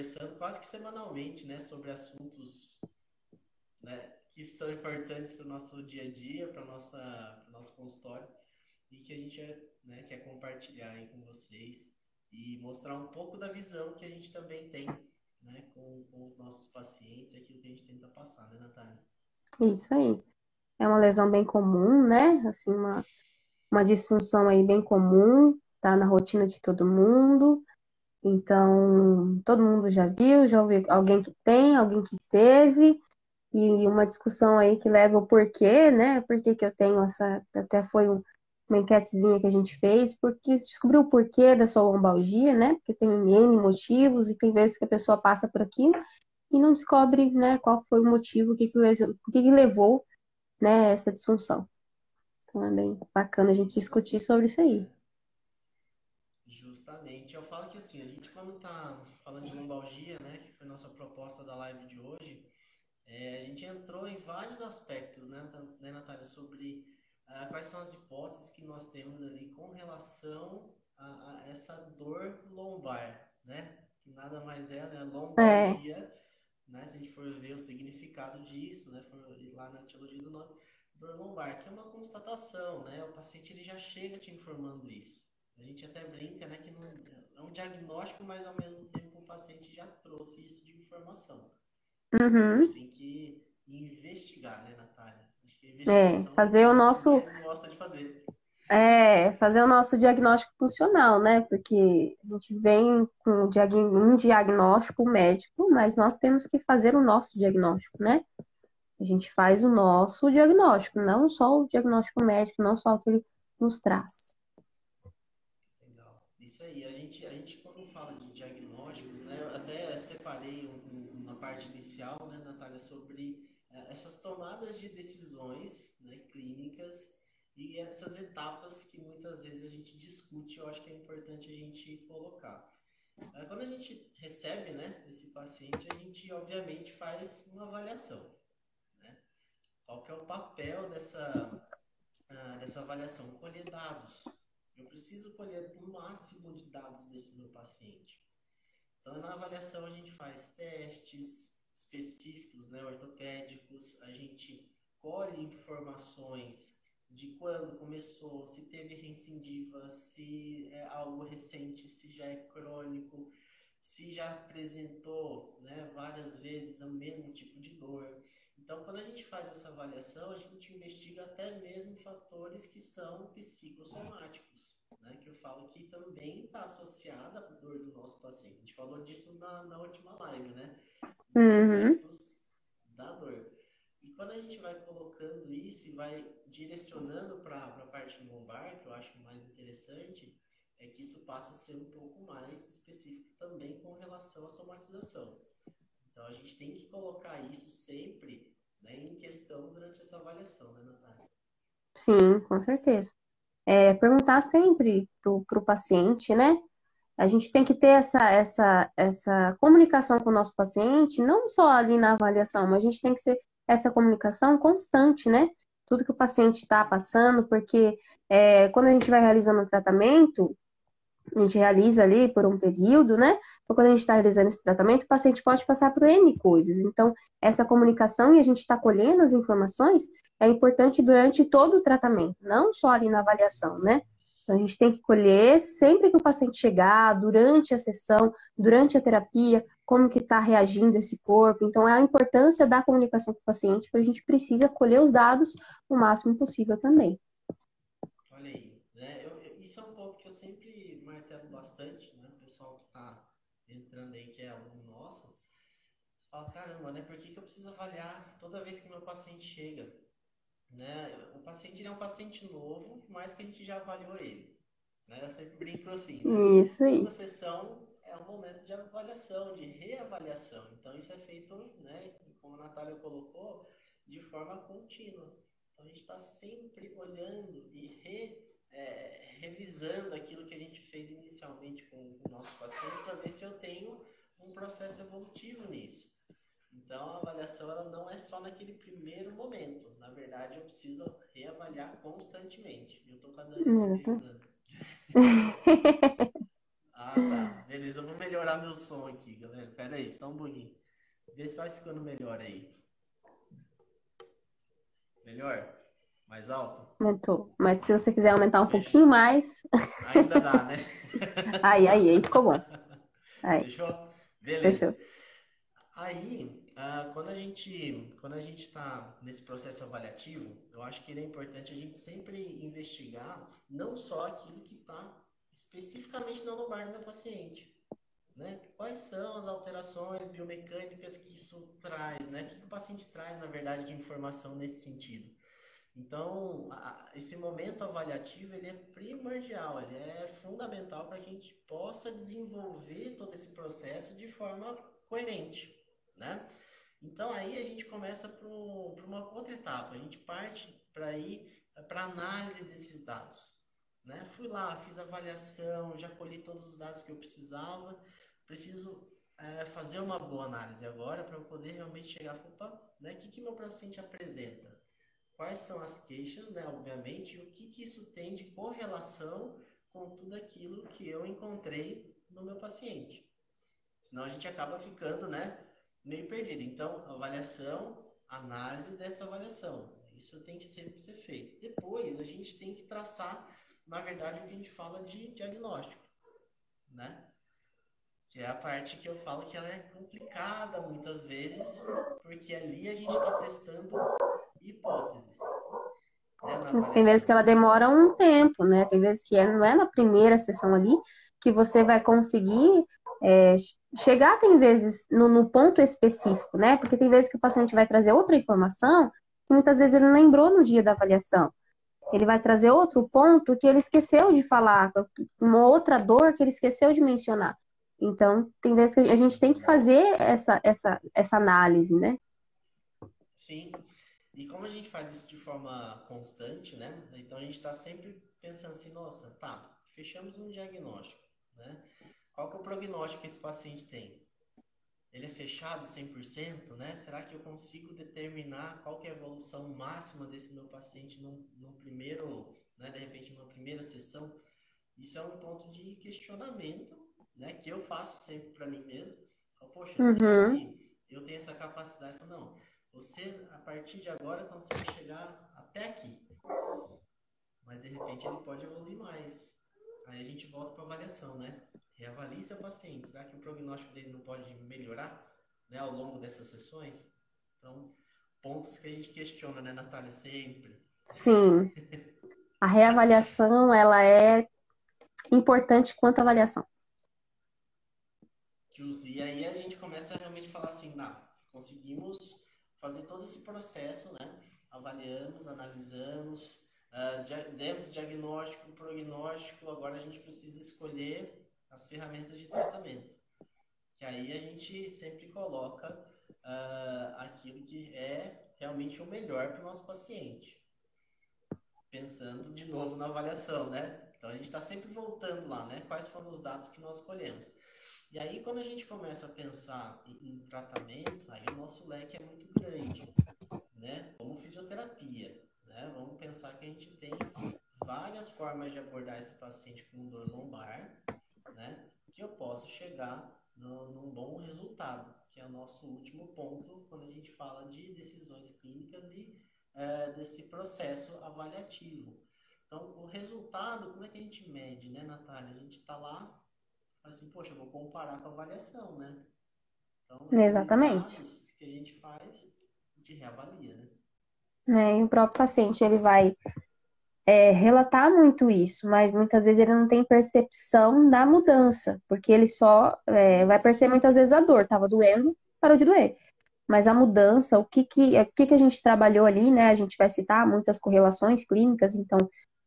conversando quase que semanalmente, né, sobre assuntos né, que são importantes para o nosso dia a dia, para o nosso consultório e que a gente né, quer compartilhar aí com vocês e mostrar um pouco da visão que a gente também tem né, com, com os nossos pacientes, aquilo que a gente tenta passar, né, Natália? Isso aí. É uma lesão bem comum, né? Assim, uma, uma disfunção aí bem comum, tá na rotina de todo mundo. Então, todo mundo já viu, já ouviu alguém que tem, alguém que teve, e uma discussão aí que leva o porquê, né? Por que que eu tenho essa. Até foi um, uma enquetezinha que a gente fez, porque descobriu o porquê da sua lombalgia, né? Porque tem N motivos e tem vezes que a pessoa passa por aqui e não descobre, né, qual foi o motivo, o que que, o que que levou, né, essa disfunção. Então é bem bacana a gente discutir sobre isso aí. Justamente. Eu falo que assim, a gente quando tá falando de lombalgia, né, que foi nossa proposta da live de hoje, é, a gente entrou em vários aspectos, né, né Natália, sobre uh, quais são as hipóteses que nós temos ali com relação a, a essa dor lombar, né? Que nada mais é, né? Lombalgia, é. né? Se a gente for ver o significado disso, né? For lá na teologia do nome, dor lombar, que é uma constatação, né? O paciente ele já chega te informando isso. A gente até brinca, né? Que não, é um diagnóstico, mas ao mesmo tempo o paciente já trouxe isso de informação. Uhum. A gente tem que investigar, né, Natália? É, fazer o nosso. É, fazer o nosso diagnóstico funcional, né? Porque a gente vem com um diagnóstico médico, mas nós temos que fazer o nosso diagnóstico, né? A gente faz o nosso diagnóstico, não só o diagnóstico médico, não só o que ele nos traz. Isso aí. A gente, a gente quando fala de diagnósticos, né? Até separei uma parte inicial, né, Natália, sobre é, essas tomadas de decisões né, clínicas e essas etapas que muitas vezes a gente discute, eu acho que é importante a gente colocar. É, quando a gente recebe né, esse paciente, a gente obviamente faz uma avaliação. Né? Qual que é o papel dessa, uh, dessa avaliação? Colher dados. Eu preciso colher o máximo de dados desse meu paciente. Então, na avaliação, a gente faz testes, específicos, né, ortopédicos, a gente colhe informações de quando começou, se teve recidiva, se é algo recente, se já é crônico, se já apresentou né, várias vezes o mesmo tipo de dor. Então, quando a gente faz essa avaliação, a gente investiga até mesmo fatores que são psicossomáticos, né, que eu falo que também está associada à dor do nosso paciente. A gente falou disso na, na última live, né? uhum. da dor. E quando a gente vai colocando isso e vai direcionando para a parte lombar, que eu acho mais interessante, é que isso passa a ser um pouco mais específico também com relação à somatização. Então a gente tem que colocar isso sempre né, em questão durante essa avaliação, né, Natália? Sim, com certeza. É, perguntar sempre para o paciente, né? A gente tem que ter essa, essa, essa comunicação com o nosso paciente, não só ali na avaliação, mas a gente tem que ser essa comunicação constante, né? Tudo que o paciente está passando, porque é, quando a gente vai realizando o tratamento, a gente realiza ali por um período, né? Então, quando a gente está realizando esse tratamento, o paciente pode passar por N coisas. Então, essa comunicação e a gente está colhendo as informações é importante durante todo o tratamento, não só ali na avaliação, né? Então, a gente tem que colher sempre que o paciente chegar, durante a sessão, durante a terapia, como que está reagindo esse corpo. Então, é a importância da comunicação com o paciente, porque a gente precisa colher os dados o máximo possível também. Olha aí, né? Eu, isso é um ponto que eu sempre martelo bastante, né? O pessoal que está entrando aí, que é aluno nosso, fala, caramba, né? Por que, que eu preciso avaliar toda vez que meu paciente chega? Né? O paciente é um paciente novo, mas que a gente já avaliou ele. Né? Eu sempre brinco assim. Né? Isso aí. Toda sessão é um momento de avaliação, de reavaliação. Então isso é feito, né, como a Natália colocou, de forma contínua. Então a gente está sempre olhando e re, é, revisando aquilo que a gente fez inicialmente com o nosso paciente para ver se eu tenho um processo evolutivo nisso. Então, a avaliação ela não é só naquele primeiro momento. Na verdade, eu preciso reavaliar constantemente. Eu estou com a Dani Ah, tá. Beleza, eu vou melhorar meu som aqui, galera. Pera aí, só um pouquinho. Vê se vai ficando melhor aí. Melhor? Mais alto? Aumentou. Mas se você quiser aumentar um Fechou. pouquinho mais. Ainda dá, né? aí, aí, aí ficou bom. Aí. Fechou? Beleza. Fechou. Aí, uh, quando a gente quando a gente está nesse processo avaliativo, eu acho que ele é importante a gente sempre investigar não só aquilo que está especificamente na lombar do meu paciente. Né? Quais são as alterações biomecânicas que isso traz, né? O que o paciente traz, na verdade, de informação nesse sentido? Então, a, esse momento avaliativo ele é primordial, ele é fundamental para que a gente possa desenvolver todo esse processo de forma coerente, né? Então, aí a gente começa para uma outra etapa, a gente parte para ir para análise desses dados. Né? Fui lá, fiz avaliação, já colhi todos os dados que eu precisava. Preciso é, fazer uma boa análise agora para eu poder realmente chegar falar, né? O que, que meu paciente apresenta? Quais são as queixas, né? Obviamente, e o que, que isso tem de correlação com tudo aquilo que eu encontrei no meu paciente. Senão a gente acaba ficando, né? Meio perdido. Então, avaliação, análise dessa avaliação. Isso tem que sempre ser feito. Depois, a gente tem que traçar na verdade, o que a gente fala de diagnóstico, né? Que é a parte que eu falo que ela é complicada muitas vezes, porque ali a gente está testando hipóteses. Né? Tem vezes que ela demora um tempo, né? Tem vezes que é, não é na primeira sessão ali que você vai conseguir é, chegar, tem vezes, no, no, ponto específico, né? Porque tem vezes que o paciente vai trazer outra informação que muitas vezes ele lembrou no dia da avaliação. Ele vai trazer outro ponto que ele esqueceu de falar, uma outra dor que ele esqueceu de mencionar. Então, tem vezes que a gente tem que fazer essa, essa, essa análise, né? Sim. E como a gente faz isso de forma constante, né? Então a gente está sempre pensando assim, nossa, tá, fechamos um diagnóstico, né? Qual que é o prognóstico que esse paciente tem? ele é fechado 100%, né? Será que eu consigo determinar qual que é a evolução máxima desse meu paciente no, no primeiro, né, de repente, numa primeira sessão? Isso é um ponto de questionamento, né, que eu faço sempre para mim mesmo. Poxa, uhum. eu tenho essa capacidade. Não, você, a partir de agora, consegue chegar até aqui. Mas, de repente, ele pode evoluir mais. Aí a gente volta para avaliação, né? reavalie seu paciente. Será que o prognóstico dele não pode melhorar né, ao longo dessas sessões? Então, pontos que a gente questiona, né, Natália, sempre. Sim. A reavaliação, ela é importante quanto a avaliação. E aí a gente começa a realmente falar assim, nah, conseguimos fazer todo esse processo, né? Avaliamos, analisamos, uh, demos diagnóstico, prognóstico, agora a gente precisa escolher as ferramentas de tratamento. Que aí a gente sempre coloca uh, aquilo que é realmente o melhor para o nosso paciente. Pensando de novo na avaliação, né? Então a gente está sempre voltando lá, né? Quais foram os dados que nós escolhemos. E aí, quando a gente começa a pensar em, em tratamento, aí o nosso leque é muito grande, né? Como fisioterapia, né? Vamos pensar que a gente tem várias formas de abordar esse paciente com dor lombar, né? Que eu posso chegar no, num bom resultado, que é o nosso último ponto quando a gente fala de decisões clínicas e é, desse processo avaliativo. Então, o resultado, como é que a gente mede, né, Natália? A gente está lá, assim, poxa, eu vou comparar com a avaliação, né? Então, Exatamente. que a gente faz, a gente reavalia, né? É, e o próprio paciente, ele vai é, relatar muito isso, mas muitas vezes ele não tem percepção da mudança, porque ele só é, vai perceber muitas vezes a dor, estava doendo, parou de doer. Mas a mudança, o que que, o que que a gente trabalhou ali, né? A gente vai citar muitas correlações clínicas, então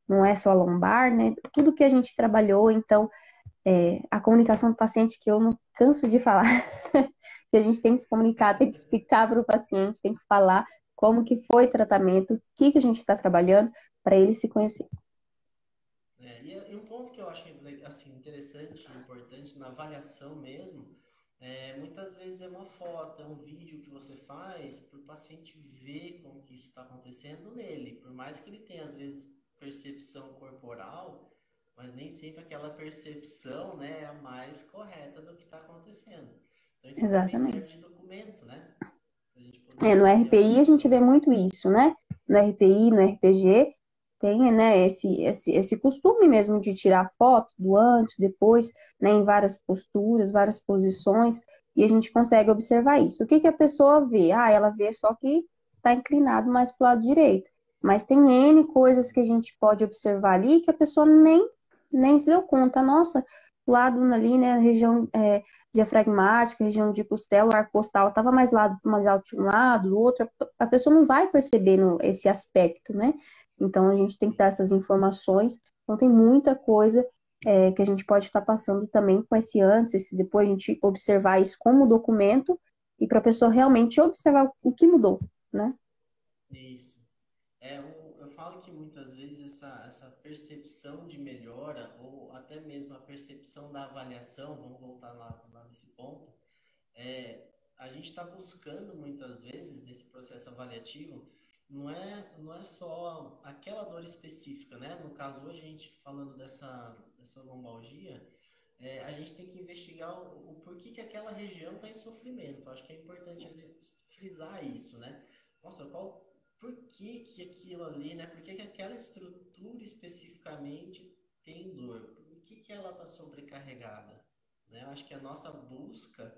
não é só lombar, né? Tudo que a gente trabalhou, então é, a comunicação do paciente que eu não canso de falar, que a gente tem que se comunicar, tem que explicar para o paciente, tem que falar como que foi o tratamento, o que que a gente está trabalhando, para ele se conhecer. É, e, um ponto que eu acho assim, interessante e importante na avaliação mesmo é, muitas vezes é uma foto, é um vídeo que você faz para o paciente ver como que isso está acontecendo nele. Por mais que ele tenha, às vezes, percepção corporal, mas nem sempre aquela percepção né, é a mais correta do que está acontecendo. Então, isso Exatamente. serve de documento, né? É, no RPI a gente vê muito isso, né? No RPI, no RPG, tem né, esse, esse, esse costume mesmo de tirar foto do antes, depois, né, em várias posturas, várias posições, e a gente consegue observar isso. O que, que a pessoa vê? Ah, ela vê só que está inclinado mais para o lado direito. Mas tem N coisas que a gente pode observar ali que a pessoa nem, nem se deu conta. Nossa, lado ali, né, região é, diafragmática, região de costela, o ar costal estava mais, lado, mais alto de um lado, do outro, a pessoa não vai percebendo esse aspecto, né? Então, a gente tem que dar essas informações. Então, tem muita coisa é, que a gente pode estar passando também com esse antes, esse depois, a gente observar isso como documento e para a pessoa realmente observar o que mudou, né? Isso. É, eu, eu falo que muitas vezes essa, essa percepção de melhora, ou até mesmo a percepção da avaliação, vamos voltar lá, lá nesse ponto, é, a gente está buscando muitas vezes nesse processo avaliativo não é, não é só aquela dor específica, né? No caso, hoje a gente falando dessa, dessa lombalgia, é, a gente tem que investigar o, o porquê que aquela região está em sofrimento. Acho que é importante frisar isso, né? Nossa, qual, por que, que aquilo ali, né? Por que, que aquela estrutura especificamente tem dor? Por que, que ela está sobrecarregada? Né? Eu acho que a nossa busca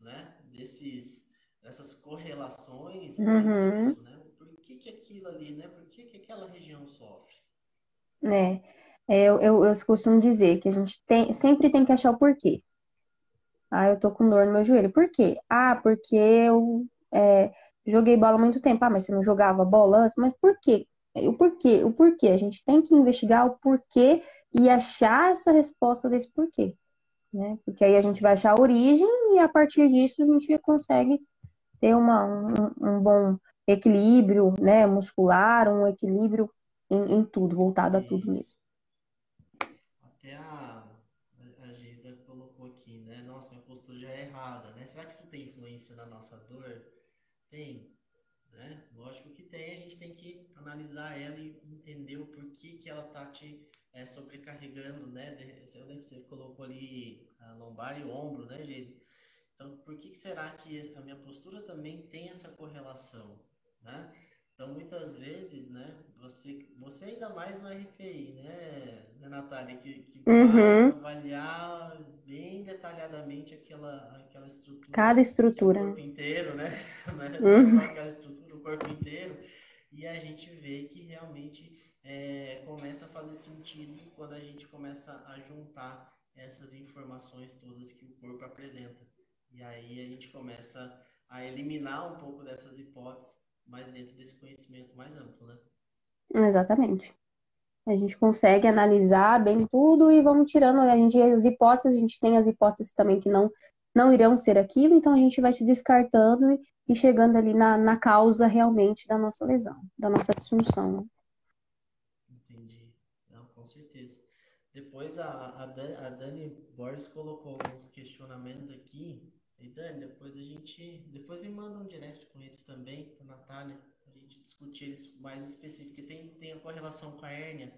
né, desses, dessas correlações uhum. é isso, né? que, que aquilo ali, né? Por que, que aquela região sofre? É, é eu, eu, eu costumo dizer que a gente tem, sempre tem que achar o porquê. Ah, eu tô com dor no meu joelho. Por quê? Ah, porque eu é, joguei bola há muito tempo. Ah, mas você não jogava bola antes? Mas por quê? O porquê? O porquê? A gente tem que investigar o porquê e achar essa resposta desse porquê. Né? Porque aí a gente vai achar a origem e a partir disso a gente consegue ter uma, um, um bom equilíbrio né, muscular, um equilíbrio em, em tudo, voltado a tudo mesmo. Até a, a Geisa colocou aqui, né? Nossa, minha postura já é errada, né? Será que isso tem influência na nossa dor? Tem, né? Lógico que tem, a gente tem que analisar ela e entender o porquê que ela tá te é, sobrecarregando, né? Eu lembro que você colocou ali a lombar e o ombro, né, Geisa? Então, por que será que a minha postura também tem essa correlação? né? Então, muitas vezes, né, você, você ainda mais no RPI, né, né Natália, que, que uhum. vai avaliar bem detalhadamente aquela, aquela estrutura. Cada estrutura. O corpo inteiro, né? É uhum. Aquela estrutura, o corpo inteiro. E a gente vê que realmente é, começa a fazer sentido quando a gente começa a juntar essas informações todas que o corpo apresenta. E aí a gente começa a eliminar um pouco dessas hipóteses mas dentro desse conhecimento mais amplo, né? Exatamente. A gente consegue analisar bem tudo e vamos tirando a gente as hipóteses, a gente tem as hipóteses também que não não irão ser aquilo, então a gente vai se descartando e, e chegando ali na, na causa realmente da nossa lesão, da nossa disfunção. Entendi. Não, com certeza. Depois a, a, Dani, a Dani Borges colocou alguns questionamentos aqui e Dani, depois a gente. Depois me manda um direct com eles também, com a Natália, a gente discutir eles mais específico, porque tem, tem a correlação com a hérnia,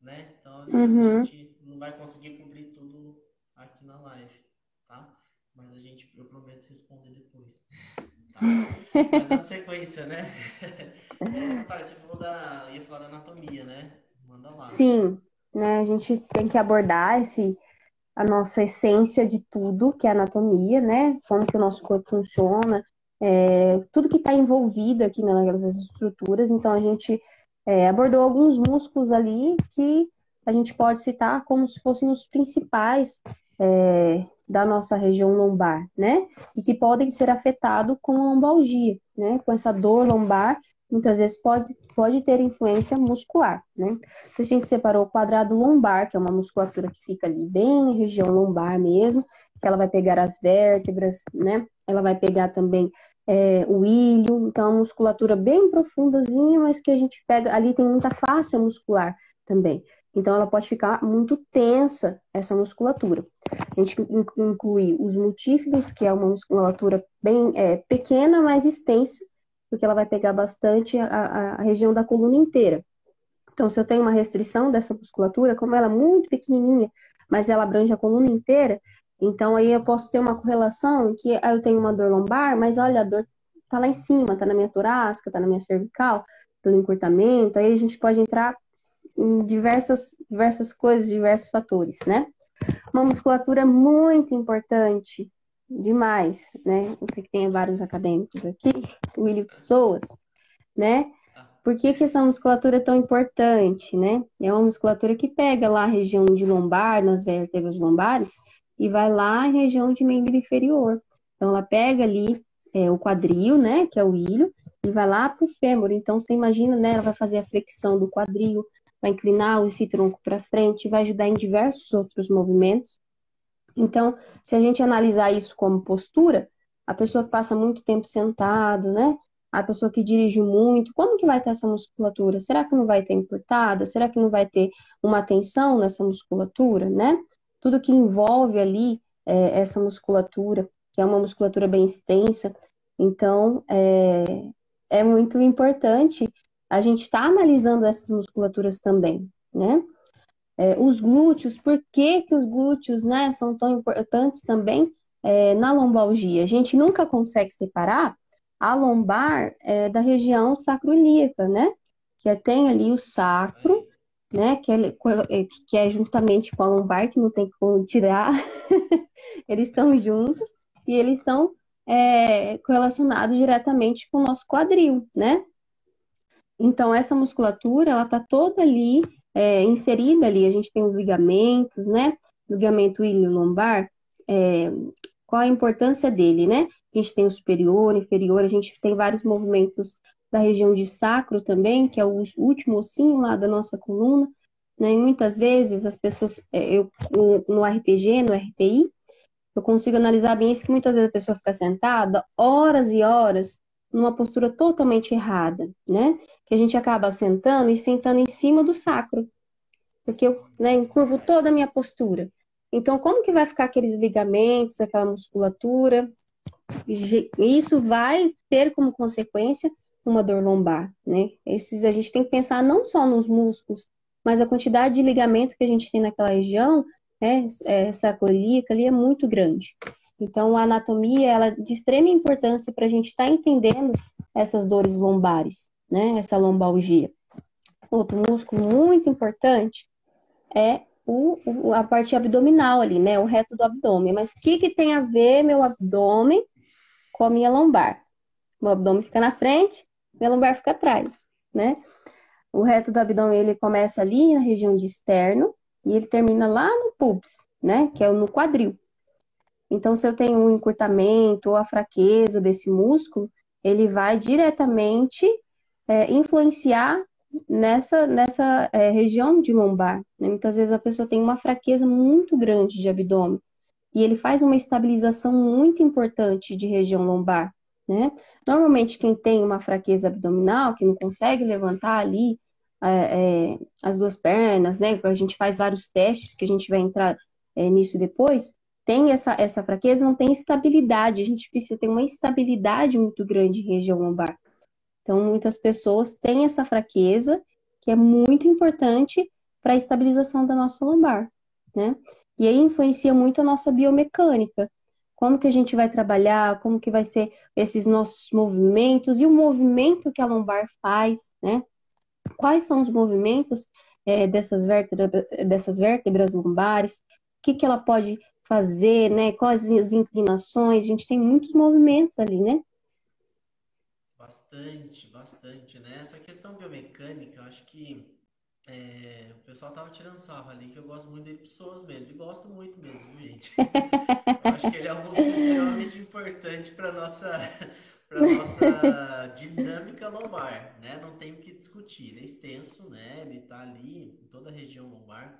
né? Então uhum. a gente não vai conseguir cobrir tudo aqui na live, tá? Mas a gente, eu prometo responder depois. Tá? Mas na sequência, né? Natália, você falou da. ia falar da anatomia, né? Manda lá. Sim, né? A gente tem que abordar esse a nossa essência de tudo, que é a anatomia, né? Como que o nosso corpo funciona, é, tudo que está envolvido aqui nas estruturas. Então, a gente é, abordou alguns músculos ali que a gente pode citar como se fossem os principais é, da nossa região lombar, né? E que podem ser afetados com a lombalgia, né? Com essa dor lombar muitas vezes pode, pode ter influência muscular, né? Então, a gente separou o quadrado lombar, que é uma musculatura que fica ali bem em região lombar mesmo, que ela vai pegar as vértebras, né? Ela vai pegar também é, o ilho, então é uma musculatura bem profundazinha, mas que a gente pega, ali tem muita face muscular também. Então, ela pode ficar muito tensa, essa musculatura. A gente inclui os multífidos, que é uma musculatura bem é, pequena, mas extensa, porque ela vai pegar bastante a, a, região da coluna inteira. Então, se eu tenho uma restrição dessa musculatura, como ela é muito pequenininha, mas ela abrange a coluna inteira, então aí eu posso ter uma correlação em que eu tenho uma dor lombar, mas olha, a dor tá lá em cima, tá na minha torácica, tá na minha cervical, pelo encurtamento, aí a gente pode entrar em diversas, diversas coisas, diversos fatores, né? Uma musculatura muito importante, demais, né? Você que tem vários acadêmicos aqui, William Pessoas, né? Por que, que essa musculatura é tão importante, né? É uma musculatura que pega lá a região de lombar, nas vértebras lombares, e vai lá à região de membro inferior. Então, ela pega ali é, o quadril, né, que é o ilho, e vai lá para o fêmur. Então, você imagina, né, ela vai fazer a flexão do quadril, vai inclinar esse tronco para frente, vai ajudar em diversos outros movimentos. Então, se a gente analisar isso como postura, a pessoa que passa muito tempo sentado, né? A pessoa que dirige muito, como que vai ter essa musculatura? Será que não vai ter encurtada? Será que não vai ter uma tensão nessa musculatura, né? Tudo que envolve ali é, essa musculatura, que é uma musculatura bem extensa. Então, é, é muito importante a gente estar tá analisando essas musculaturas também, né? É, os glúteos, por que, que os glúteos né, são tão importantes também é, na lombalgia? A gente nunca consegue separar a lombar é, da região sacroilíaca, né? Que é, tem ali o sacro, né? Que é, é, que é juntamente com a lombar, que não tem como tirar. eles estão juntos e eles estão é, correlacionados diretamente com o nosso quadril, né? Então, essa musculatura, ela tá toda ali, é, inserida ali. A gente tem os ligamentos, né? Ligamento ilho-lombar. É, qual a importância dele, né? A gente tem o superior, inferior, a gente tem vários movimentos da região de sacro também, que é o último ossinho lá da nossa coluna. Né? E muitas vezes as pessoas, é, eu no RPG, no RPI, eu consigo analisar bem isso que muitas vezes a pessoa fica sentada horas e horas numa postura totalmente errada, né? Que a gente acaba sentando e sentando em cima do sacro, porque eu né, encurvo toda a minha postura. Então, como que vai ficar aqueles ligamentos, aquela musculatura? Isso vai ter como consequência uma dor lombar, né? Esses a gente tem que pensar não só nos músculos, mas a quantidade de ligamento que a gente tem naquela região, né, é, sacroiliaca ali é muito grande. Então, a anatomia ela é de extrema importância para a gente estar tá entendendo essas dores lombares, né? Essa lombalgia. Outro músculo muito importante é o, o, a parte abdominal ali, né? O reto do abdômen. Mas o que, que tem a ver meu abdômen com a minha lombar? Meu abdômen fica na frente, minha lombar fica atrás, né? O reto do abdômen ele começa ali na região de externo e ele termina lá no pubis, né? Que é no quadril. Então, se eu tenho um encurtamento ou a fraqueza desse músculo, ele vai diretamente é, influenciar nessa, nessa é, região de lombar. Né? Muitas vezes a pessoa tem uma fraqueza muito grande de abdômen e ele faz uma estabilização muito importante de região lombar. Né? Normalmente, quem tem uma fraqueza abdominal, que não consegue levantar ali é, é as duas pernas, né? A gente faz vários testes que a gente vai entrar é, nisso depois tem essa, essa fraqueza, não tem estabilidade. A gente precisa ter uma estabilidade muito grande em região lombar. Então, muitas pessoas têm essa fraqueza, que é muito importante para a estabilização da nossa lombar, né? E aí influencia muito a nossa biomecânica. Como que a gente vai trabalhar, como que vai ser esses nossos movimentos e o movimento que a lombar faz, né? Quais são os movimentos é, dessas, vértebras, dessas vértebras lombares? O que, que ela pode fazer, né? Quais as inclinações, a gente tem muitos movimentos ali, né? Bastante, bastante, né? Essa questão biomecânica, eu acho que é, o pessoal tava tirando sarro ali, que eu gosto muito dele pessoas mesmo, e gosto muito mesmo, gente. eu acho que ele é um extremamente importante para nossa para nossa dinâmica lombar, né? Não tem o que discutir. Ele é extenso, né? Ele está ali em toda a região lombar.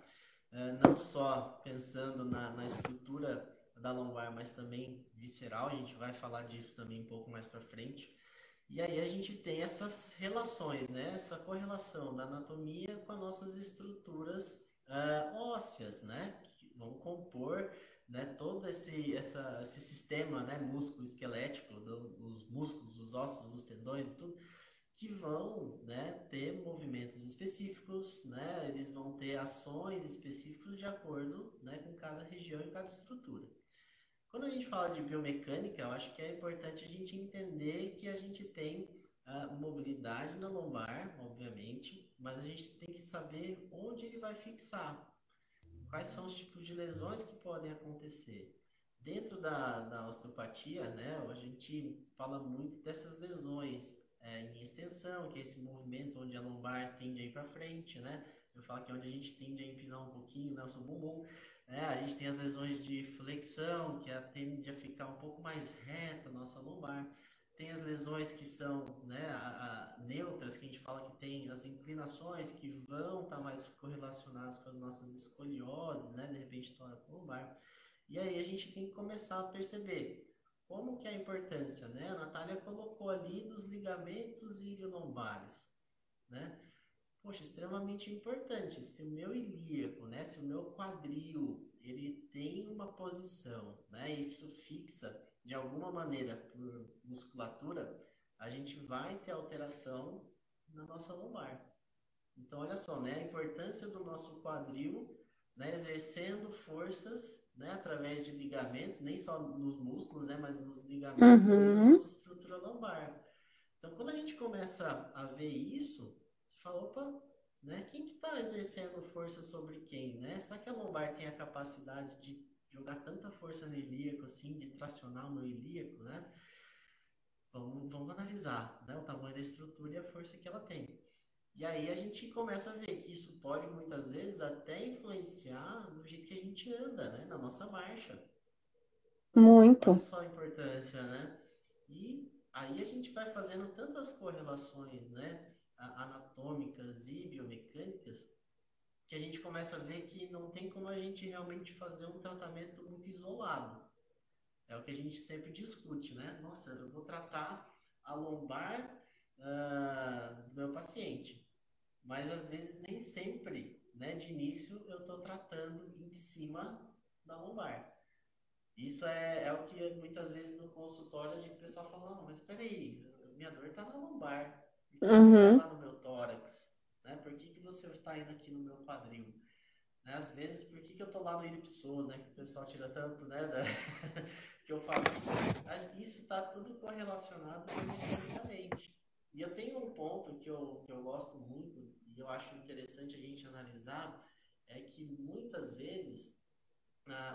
É, não só pensando na, na estrutura da lombar, mas também visceral. A gente vai falar disso também um pouco mais para frente. E aí a gente tem essas relações, né? Essa correlação da anatomia com as nossas estruturas uh, ósseas, né? Que vão compor né, todo esse, essa, esse sistema né, músculo-esquelético, os músculos, os ossos, os tendões e tudo, que vão né, ter movimentos específicos, né, eles vão ter ações específicas de acordo né, com cada região e cada estrutura. Quando a gente fala de biomecânica, eu acho que é importante a gente entender que a gente tem a mobilidade na lombar, obviamente, mas a gente tem que saber onde ele vai fixar, quais são os tipos de lesões que podem acontecer. Dentro da, da osteopatia, né, a gente fala muito dessas lesões é, em extensão, que é esse movimento onde a lombar tende a ir para frente, né? Eu falo que é onde a gente tende a empinar um pouquinho né, o nosso bumbum. É, a gente tem as lesões de flexão, que tende a ficar um pouco mais reta a nossa lombar. Tem as lesões que são né, a, a, neutras, que a gente fala que tem as inclinações que vão estar tá mais correlacionadas com as nossas escolioses, né, de repente tórax lombar. E aí a gente tem que começar a perceber como que é a importância, né? A Natália colocou ali dos ligamentos iliolombares, né? poxa, extremamente importante. Se o meu ilíaco, né, se o meu quadril, ele tem uma posição, né, isso fixa de alguma maneira por musculatura, a gente vai ter alteração na nossa lombar. Então, olha só, né, a importância do nosso quadril, né, exercendo forças, né, através de ligamentos, nem só nos músculos, né, mas nos ligamentos uhum. da nossa estrutura lombar. Então, quando a gente começa a ver isso, fala, opa, né? Quem que está exercendo força sobre quem, né? Será que a lombar tem a capacidade de jogar tanta força no ilíaco, assim, de tracionar o meu ilíaco, né? Vamos, vamos analisar né? o tamanho da estrutura e a força que ela tem. E aí a gente começa a ver que isso pode muitas vezes até influenciar no jeito que a gente anda, né? Na nossa marcha. Muito. Olha só a importância, né? E aí a gente vai fazendo tantas correlações, né? anatômicas e biomecânicas que a gente começa a ver que não tem como a gente realmente fazer um tratamento muito isolado. É o que a gente sempre discute, né? Nossa, eu vou tratar a lombar uh, do meu paciente, mas às vezes nem sempre, né? De início eu estou tratando em cima da lombar. Isso é, é o que muitas vezes no consultório a gente o pessoal fala, não, mas peraí, minha dor está na lombar. Uhum. você está lá no meu tórax? Né? Por que, que você está indo aqui no meu quadril? Né? Às vezes, por que, que eu estou lá no ilipsoso, né? Que o pessoal tira tanto, né? Da... que eu falo. Isso está tudo correlacionado com E eu tenho um ponto que eu, que eu gosto muito e eu acho interessante a gente analisar é que muitas vezes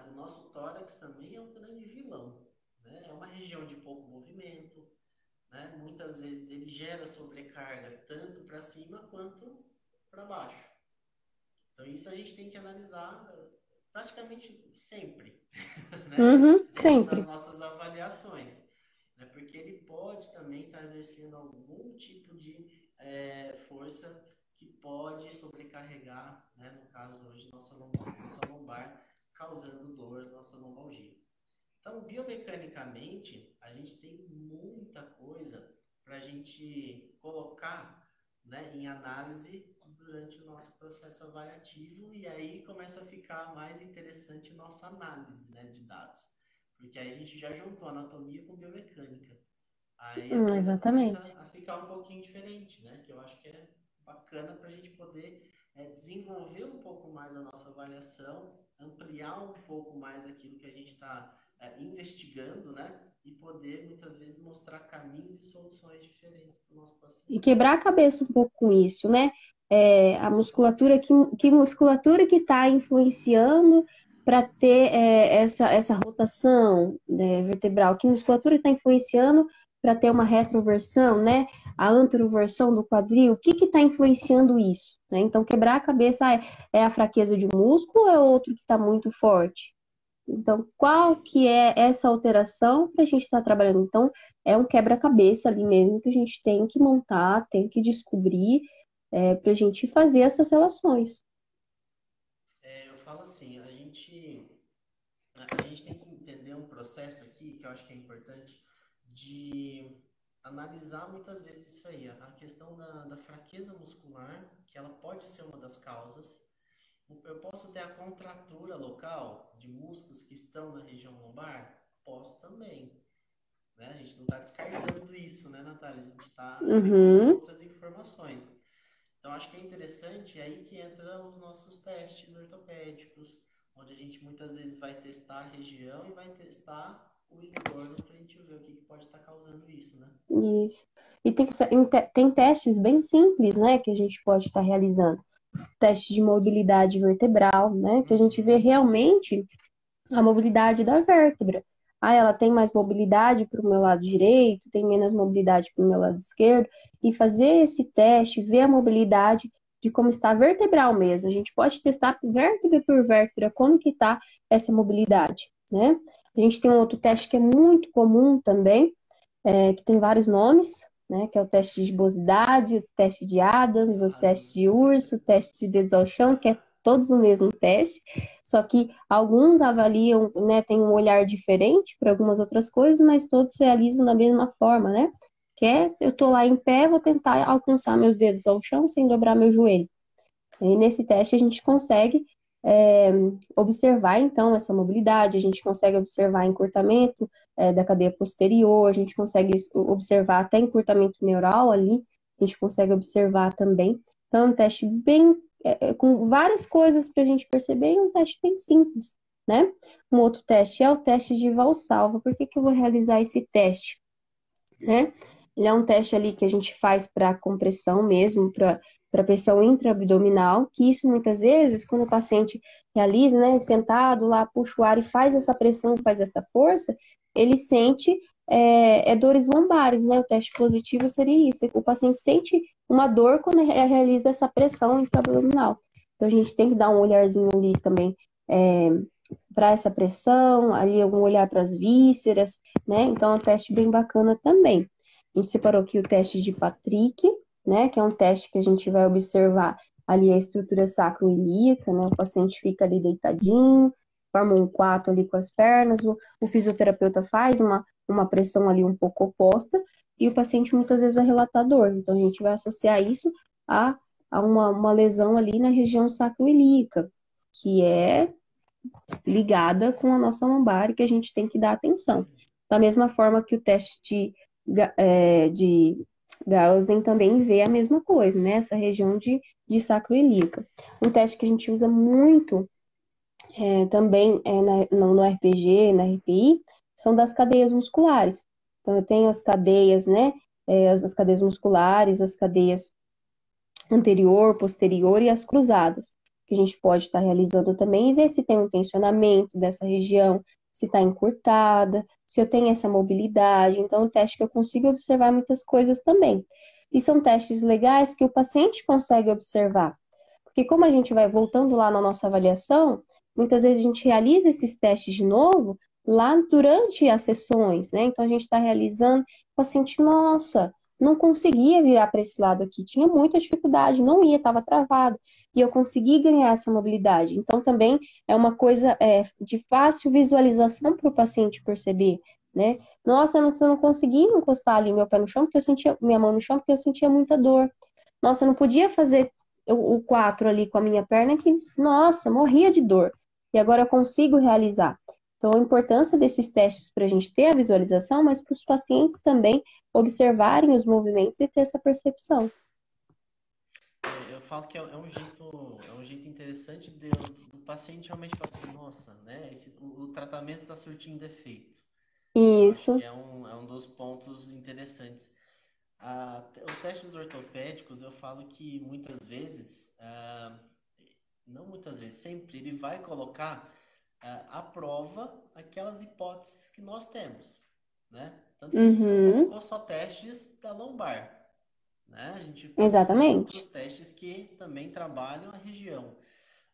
o nosso tórax também é um grande vilão. Né? É uma região de pouco movimento, né? Muitas vezes ele gera sobrecarga tanto para cima quanto para baixo. Então isso a gente tem que analisar praticamente sempre, né? uhum, sempre. nas nossas avaliações, né? porque ele pode também estar tá exercendo algum tipo de é, força que pode sobrecarregar, né? no caso hoje nossa lombar, nossa lombar causando dor, nossa lombalgia. Então, biomecanicamente, a gente tem muita coisa para a gente colocar né, em análise durante o nosso processo avaliativo e aí começa a ficar mais interessante nossa análise né, de dados. Porque aí a gente já juntou anatomia com biomecânica. Aí hum, exatamente. começa a ficar um pouquinho diferente, né? Que eu acho que é bacana para a gente poder é, desenvolver um pouco mais a nossa avaliação, ampliar um pouco mais aquilo que a gente está é, investigando, né? E poder muitas vezes mostrar caminhos e soluções diferentes para o nosso paciente. E quebrar a cabeça um pouco com isso, né? É, a musculatura, que, que musculatura que está influenciando para ter é, essa, essa rotação né, vertebral? Que musculatura está influenciando para ter uma retroversão, né? A anteroversão do quadril, o que está influenciando isso? Né? Então, quebrar a cabeça ah, é, é a fraqueza de músculo ou é outro que está muito forte? Então, qual que é essa alteração para a gente estar tá trabalhando? Então, é um quebra-cabeça ali mesmo que a gente tem que montar, tem que descobrir é, para a gente fazer essas relações. É, eu falo assim, a gente, a gente tem que entender um processo aqui que eu acho que é importante de analisar muitas vezes isso aí, a questão da, da fraqueza muscular, que ela pode ser uma das causas. Eu posso ter a contratura local de músculos que estão na região lombar? Posso também. Né? A gente não está descartando isso, né, Natália? A gente está uhum. outras informações. Então, acho que é interessante, é aí que entram os nossos testes ortopédicos, onde a gente muitas vezes vai testar a região e vai testar o entorno para a gente ver o que, pode estar tá causando isso, né? Isso. E tem, tem testes bem simples, né, que a gente pode estar tá realizando. Teste de mobilidade vertebral, né, que a gente vê realmente a mobilidade da vértebra. Ah, ela tem mais mobilidade para o meu lado direito, tem menos mobilidade para o meu lado esquerdo, e fazer esse teste, ver a mobilidade de como está vertebral mesmo. A gente pode testar vértebra por vértebra como que está essa mobilidade, né? A gente tem um outro teste que é muito comum também, é, que tem vários nomes, né? Que é o teste de gibosidade, o teste de Adams, o teste de urso, o teste de dedos ao chão, que é todos o mesmo teste, só que alguns avaliam, né, tem um olhar diferente para algumas outras coisas, mas todos realizam da mesma forma, né? Que é, eu tô lá em pé, vou tentar alcançar meus dedos ao chão sem dobrar meu joelho. E nesse teste a gente consegue é, observar então essa mobilidade, a gente consegue observar encurtamento é, da cadeia posterior, a gente consegue observar até encurtamento neural ali, a gente consegue observar também. Então, é um teste bem é, é com várias coisas para a gente perceber e um teste bem simples, né? Um outro teste é o teste de Valsalva. Por que, que eu vou realizar esse teste? Né? Ele é um teste ali que a gente faz para compressão mesmo, para para pressão intraabdominal, que isso muitas vezes, quando o paciente realiza, né, sentado lá, puxa o ar e faz essa pressão, faz essa força, ele sente é, é dores lombares, né? O teste positivo seria isso. O paciente sente uma dor quando realiza essa pressão intraabdominal. Então a gente tem que dar um olharzinho ali também é, para essa pressão, ali algum olhar para as vísceras, né? Então é um teste bem bacana também. A gente separou aqui o teste de Patrick, né, que é um teste que a gente vai observar ali a estrutura sacroiliaca, né, o paciente fica ali deitadinho, forma um quatro ali com as pernas, o, o fisioterapeuta faz uma, uma pressão ali um pouco oposta, e o paciente muitas vezes vai relatar dor, então a gente vai associar isso a, a uma, uma lesão ali na região sacroiliaca, que é ligada com a nossa lombar e que a gente tem que dar atenção. Da mesma forma que o teste de, é, de Gaussian também vê a mesma coisa, né? Essa região de, de. Um teste que a gente usa muito é, também é na, no, no RPG, na RPI, são das cadeias musculares. Então, eu tenho as cadeias, né? É, as, as cadeias musculares, as cadeias anterior, posterior e as cruzadas, que a gente pode estar realizando também e ver se tem um tensionamento dessa região, se está encurtada, se eu tenho essa mobilidade. Então, é um teste que eu consigo observar muitas coisas também. E são testes legais que o paciente consegue observar. Porque como a gente vai voltando lá na nossa avaliação, muitas vezes a gente realiza esses testes de novo lá durante as sessões, né? Então a gente está realizando, o paciente, nossa, não conseguia virar para esse lado aqui, tinha muita dificuldade, não ia, estava travado, e eu consegui ganhar essa mobilidade. Então, também é uma coisa é, de fácil visualização para o paciente perceber, né? Nossa, eu não, eu não consegui encostar ali meu pé no chão, porque eu sentia, minha mão no chão, porque eu sentia muita dor. Nossa, eu não podia fazer o, o quatro ali com a minha perna, que, nossa, morria de dor. E agora eu consigo realizar. Então, a importância desses testes para a gente ter a visualização, mas para os pacientes também observarem os movimentos e ter essa percepção. É, eu falo que é, é um jeito, é um jeito interessante de, do paciente realmente falar assim, nossa, né? Esse, o, o tratamento está surtindo efeito. Isso. É um, é um dos pontos interessantes. Ah, os testes ortopédicos, eu falo que muitas vezes, ah, não muitas vezes, sempre, ele vai colocar ah, à prova aquelas hipóteses que nós temos, né? Tanto que uhum. a gente não colocou só testes da lombar. Né? A gente Exatamente. outros testes que também trabalham a região.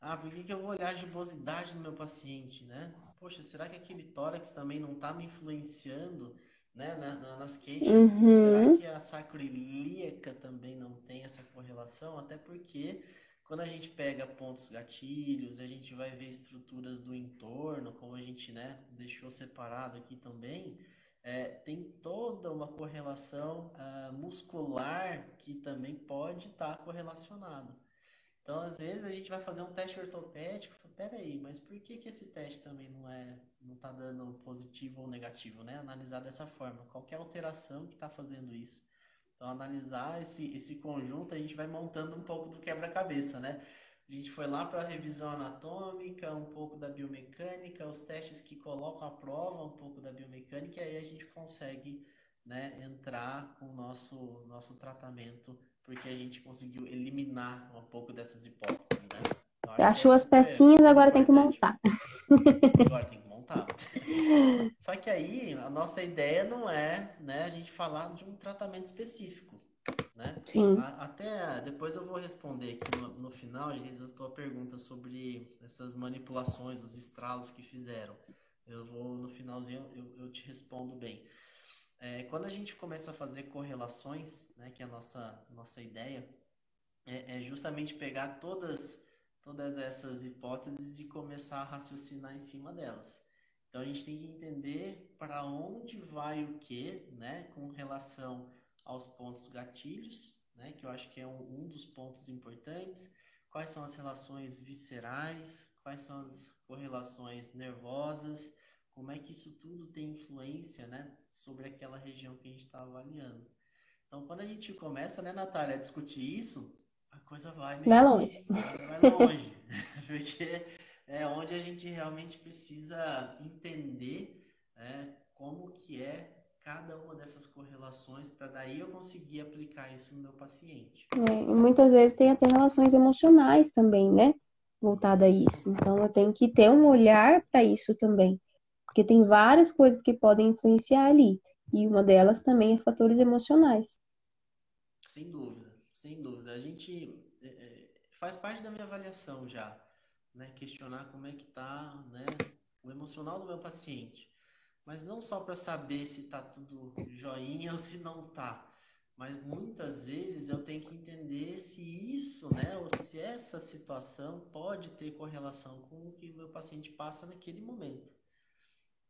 Ah, por que, que eu vou olhar a gibosidade do meu paciente, né? Poxa, será que aquele tórax também não está me influenciando né, na, nas queixas? Uhum. Será que a sacroiliaca também não tem essa correlação? Até porque quando a gente pega pontos gatilhos, a gente vai ver estruturas do entorno, como a gente né, deixou separado aqui também, é, tem toda uma correlação uh, muscular que também pode estar tá correlacionado. Então, às vezes, a gente vai fazer um teste ortopédico, peraí, mas por que, que esse teste também não é não está dando positivo ou negativo, né? Analisar dessa forma, qualquer alteração que está fazendo isso. Então, analisar esse, esse conjunto, a gente vai montando um pouco do quebra-cabeça, né? A gente foi lá para a revisão anatômica, um pouco da biomecânica, os testes que colocam à prova um pouco da biomecânica, e aí a gente consegue né, entrar com o nosso, nosso tratamento, porque a gente conseguiu eliminar um pouco dessas hipóteses, né? Então, Achou as pecinhas, agora tem que montar. Agora tem que montar. Só que aí, a nossa ideia não é né, a gente falar de um tratamento específico. Né? Sim. Até depois eu vou responder aqui no, no final, gente, a tua pergunta sobre essas manipulações, os estralos que fizeram. Eu vou, no finalzinho, eu, eu te respondo bem. É, quando a gente começa a fazer correlações, né, que é a nossa, nossa ideia, é, é justamente pegar todas, todas essas hipóteses e começar a raciocinar em cima delas. Então a gente tem que entender para onde vai o que, né, com relação aos pontos gatilhos, né, que eu acho que é um, um dos pontos importantes. Quais são as relações viscerais? Quais são as correlações nervosas? Como é que isso tudo tem influência, né, sobre aquela região que a gente está avaliando? Então, quando a gente começa, né, Natália, a discutir isso, a coisa vai meio vai longe, vai longe, porque é onde a gente realmente precisa entender né, como que é cada uma dessas correlações para daí eu conseguir aplicar isso no meu paciente. É, e muitas vezes tem até relações emocionais também, né? Voltada a isso. Então eu tenho que ter um olhar para isso também. Porque tem várias coisas que podem influenciar ali. E uma delas também é fatores emocionais. Sem dúvida, sem dúvida. A gente é, é faz parte da minha avaliação já, né? Questionar como é que tá, né? O emocional do meu paciente mas não só para saber se está tudo joinha ou se não está. Mas muitas vezes eu tenho que entender se isso, né, ou se essa situação pode ter correlação com o que o meu paciente passa naquele momento.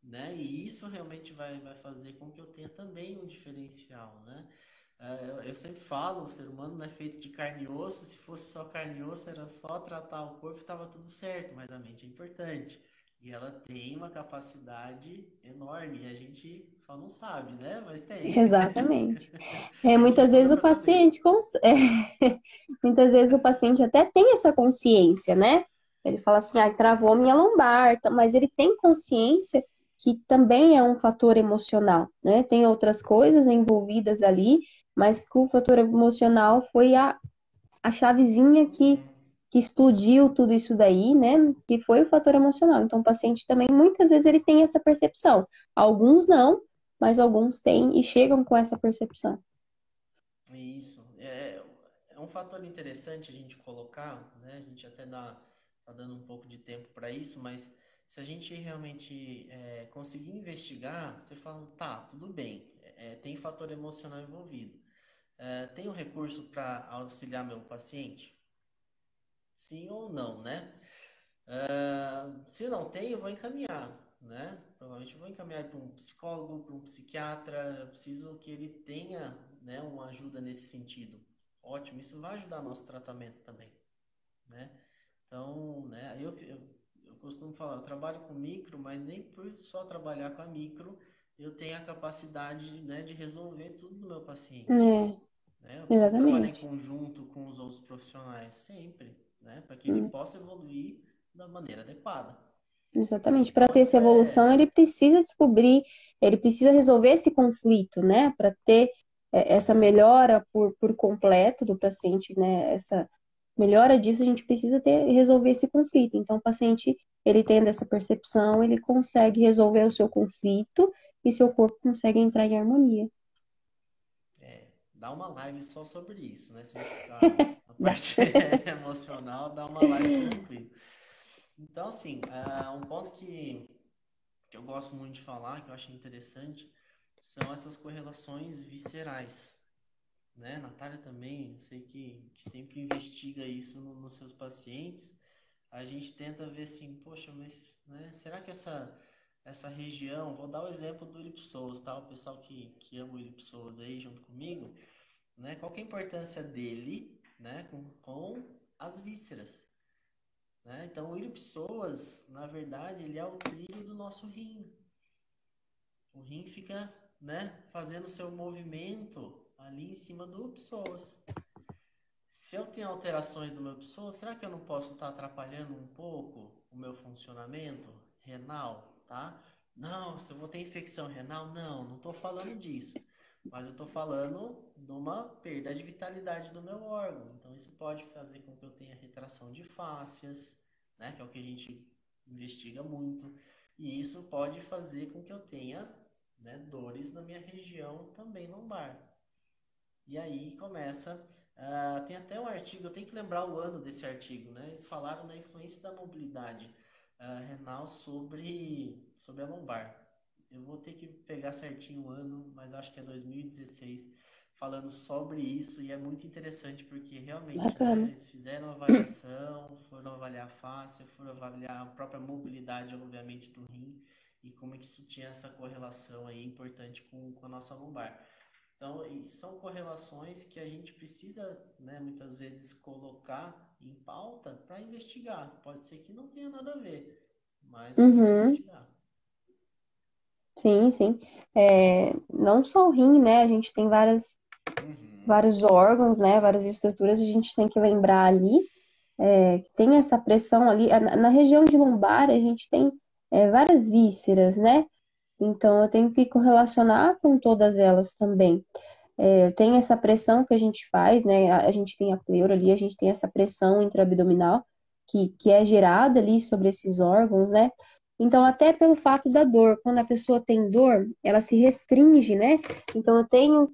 Né? E isso realmente vai, vai fazer com que eu tenha também um diferencial, né? É, eu sempre falo, o ser humano não é feito de carne e osso. Se fosse só carne e osso, era só tratar o corpo, estava tudo certo. Mas a mente é importante. E ela tem uma capacidade enorme, e a gente só não sabe, né? Mas tem. Exatamente. É, muitas vezes o paciente cons... é, muitas vezes o paciente até tem essa consciência, né? Ele fala assim, ah, travou minha lombar, tá, mas ele tem consciência que também é um fator emocional, né? Tem outras coisas envolvidas ali, mas que o fator emocional foi a, a chavezinha que que explodiu tudo isso daí, né? Que foi o fator emocional. Então, o paciente também, muitas vezes, ele tem essa percepção. Alguns não, mas alguns têm e chegam com essa percepção. Isso. É, é um fator interessante a gente colocar, né? A gente até dá, tá dando um pouco de tempo para isso, mas se a gente realmente é, conseguir investigar, você fala, tá, tudo bem, é, tem fator emocional envolvido. É, tem um recurso para auxiliar meu paciente? sim ou não, né? Uh, se não tem, eu vou encaminhar, né? Provavelmente eu vou encaminhar para um psicólogo, para um psiquiatra. Eu preciso que ele tenha né, uma ajuda nesse sentido. Ótimo, isso vai ajudar nosso tratamento também, né? Então, né, eu, eu, eu costumo falar, eu trabalho com micro, mas nem por só trabalhar com a micro, eu tenho a capacidade né, de resolver tudo do meu paciente. É, né? Exatamente. trabalhar em conjunto com os outros profissionais, sempre né? Para que ele hum. possa evoluir da maneira adequada. Exatamente. Para ter essa evolução, ele precisa descobrir, ele precisa resolver esse conflito, né? Para ter é, essa melhora por, por completo do paciente, né? Essa melhora disso, a gente precisa ter resolver esse conflito. Então, o paciente, ele tendo essa percepção, ele consegue resolver o seu conflito e seu corpo consegue entrar em harmonia dá uma live só sobre isso, né? Se a, a parte emocional, dá uma live tranquilo. Então, assim, uh, um ponto que, que eu gosto muito de falar, que eu acho interessante, são essas correlações viscerais. Né? Natália também, eu sei que, que sempre investiga isso no, nos seus pacientes. A gente tenta ver assim, poxa, mas né, será que essa essa região, vou dar o exemplo do Ilipsoas, tá? O pessoal que, que ama o Ilipsoas aí junto comigo, né? Qual é a importância dele, né? Com, com as vísceras, né? Então, o Ilipsoas, na verdade, ele é o trilho do nosso rim. O rim fica, né? Fazendo seu movimento ali em cima do psoas. Se eu tenho alterações no meu psoas, será que eu não posso estar atrapalhando um pouco o meu funcionamento renal? Tá? Não, se eu vou ter infecção renal, não, não estou falando disso. Mas eu estou falando de uma perda de vitalidade do meu órgão. Então isso pode fazer com que eu tenha retração de fáscias, né? Que é o que a gente investiga muito. E isso pode fazer com que eu tenha né, dores na minha região também lombar. E aí começa. Uh, tem até um artigo, eu tenho que lembrar o ano desse artigo, né? Eles falaram na influência da mobilidade uh, renal sobre, sobre a lombar. Eu vou ter que pegar certinho o ano, mas acho que é 2016, falando sobre isso, e é muito interessante porque realmente né, eles fizeram avaliação, foram avaliar a face, foram avaliar a própria mobilidade, obviamente, do rim, e como é que isso tinha essa correlação aí importante com, com a nossa lombar. Então, são correlações que a gente precisa, né, muitas vezes, colocar em pauta para investigar. Pode ser que não tenha nada a ver, mas uhum. investigar. Sim, sim. É, não só o rim, né? A gente tem várias, uhum. vários órgãos, né? Várias estruturas. A gente tem que lembrar ali é, que tem essa pressão ali. Na, na, região de lombar, a gente tem é, várias vísceras, né? Então, eu tenho que correlacionar com todas elas também. É, tem essa pressão que a gente faz, né? A, a gente tem a pleura ali, a gente tem essa pressão intraabdominal que, que é gerada ali sobre esses órgãos, né? Então, até pelo fato da dor, quando a pessoa tem dor, ela se restringe, né? Então, eu tenho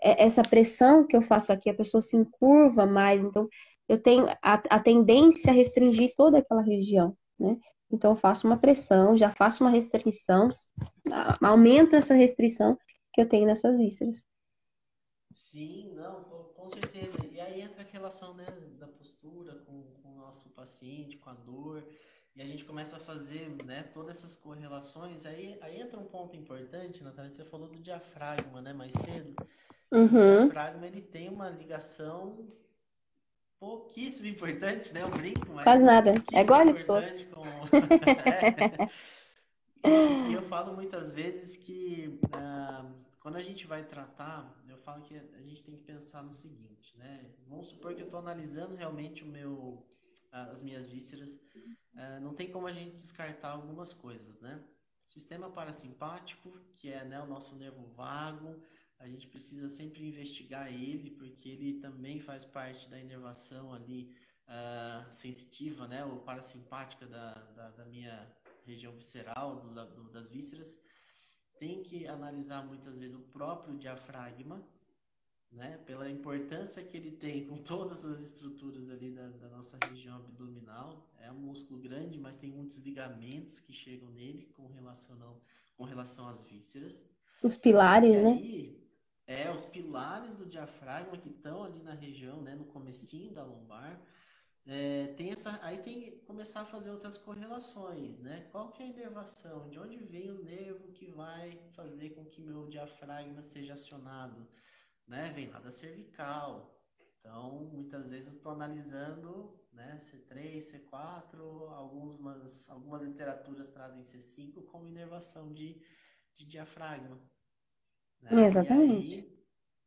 essa pressão que eu faço aqui, a pessoa se encurva mais, então eu tenho a, a tendência a restringir toda aquela região, né? Então, eu faço uma pressão, já faço uma restrição, aumento essa restrição que eu tenho nessas vísceras. Sim, não, com certeza. E aí entra a relação né, da postura com, com o nosso paciente, com a dor, e a gente começa a fazer né, todas essas correlações. Aí, aí entra um ponto importante, Natália, você falou do diafragma, né, mais cedo. Uhum. O diafragma, ele tem uma ligação pouquíssimo importante, né? Um brinco, mas Quase nada. É igual a pessoas. Com... é. E eu falo muitas vezes que uh, quando a gente vai tratar falo que a gente tem que pensar no seguinte, né? Vamos supor que eu estou analisando realmente o meu, as minhas vísceras, uh, não tem como a gente descartar algumas coisas, né? Sistema parasimpático, que é né, o nosso nervo vago, a gente precisa sempre investigar ele, porque ele também faz parte da inervação ali uh, sensitiva, né? Ou parasimpática da, da, da minha região visceral, dos, do, das vísceras. Tem que analisar muitas vezes o próprio diafragma, né, pela importância que ele tem com todas as estruturas ali da, da, nossa região abdominal. É um músculo grande, mas tem muitos ligamentos que chegam nele com relação, com relação às vísceras. Os pilares, né? Aí, é, os pilares do diafragma que estão ali na região, né, no comecinho da lombar. É, tem essa, aí tem que começar a fazer outras correlações, né? Qual que é a inervação? De onde vem o nervo que vai fazer com que meu diafragma seja acionado? né, vem lá da cervical. Então, muitas vezes eu estou analisando né, C3, C4, algumas, algumas literaturas trazem C5 como inervação de, de diafragma. Né? Exatamente.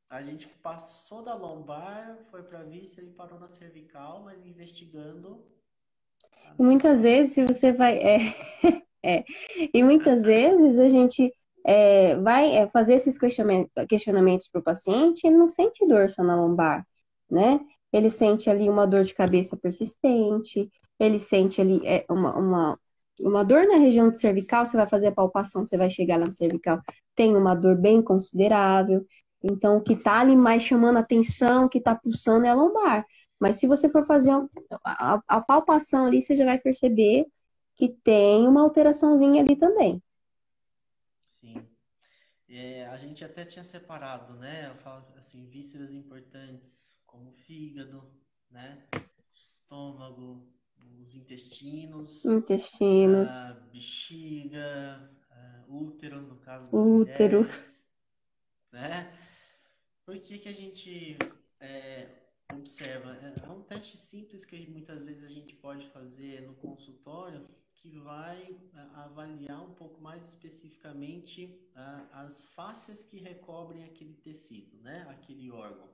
A gente passou da lombar, foi para a víscera e parou na cervical, mas investigando. E muitas vezes, você vai. É, é, e muitas vezes a gente é, vai é, fazer esses questionamentos para o paciente, ele não sente dor só na lombar, né? Ele sente ali uma dor de cabeça persistente, ele sente ali é, uma, uma, uma dor na região de cervical, você vai fazer a palpação, você vai chegar na cervical, tem uma dor bem considerável. Então, o que está ali mais chamando atenção, o que está pulsando é a lombar. Mas se você for fazer a, a, a palpação ali, você já vai perceber que tem uma alteraçãozinha ali também. É, a gente até tinha separado, né? Eu falo assim, vísceras importantes, como fígado, né? Estômago, os os intestinos, intestinos, a bexiga, a útero, no caso útero. mulheres, né? Por que que a gente é, observa? É, é um teste simples que muitas vezes a gente pode fazer no consultório que vai avaliar um pouco mais especificamente as fáscias que recobrem aquele tecido, né? Aquele órgão.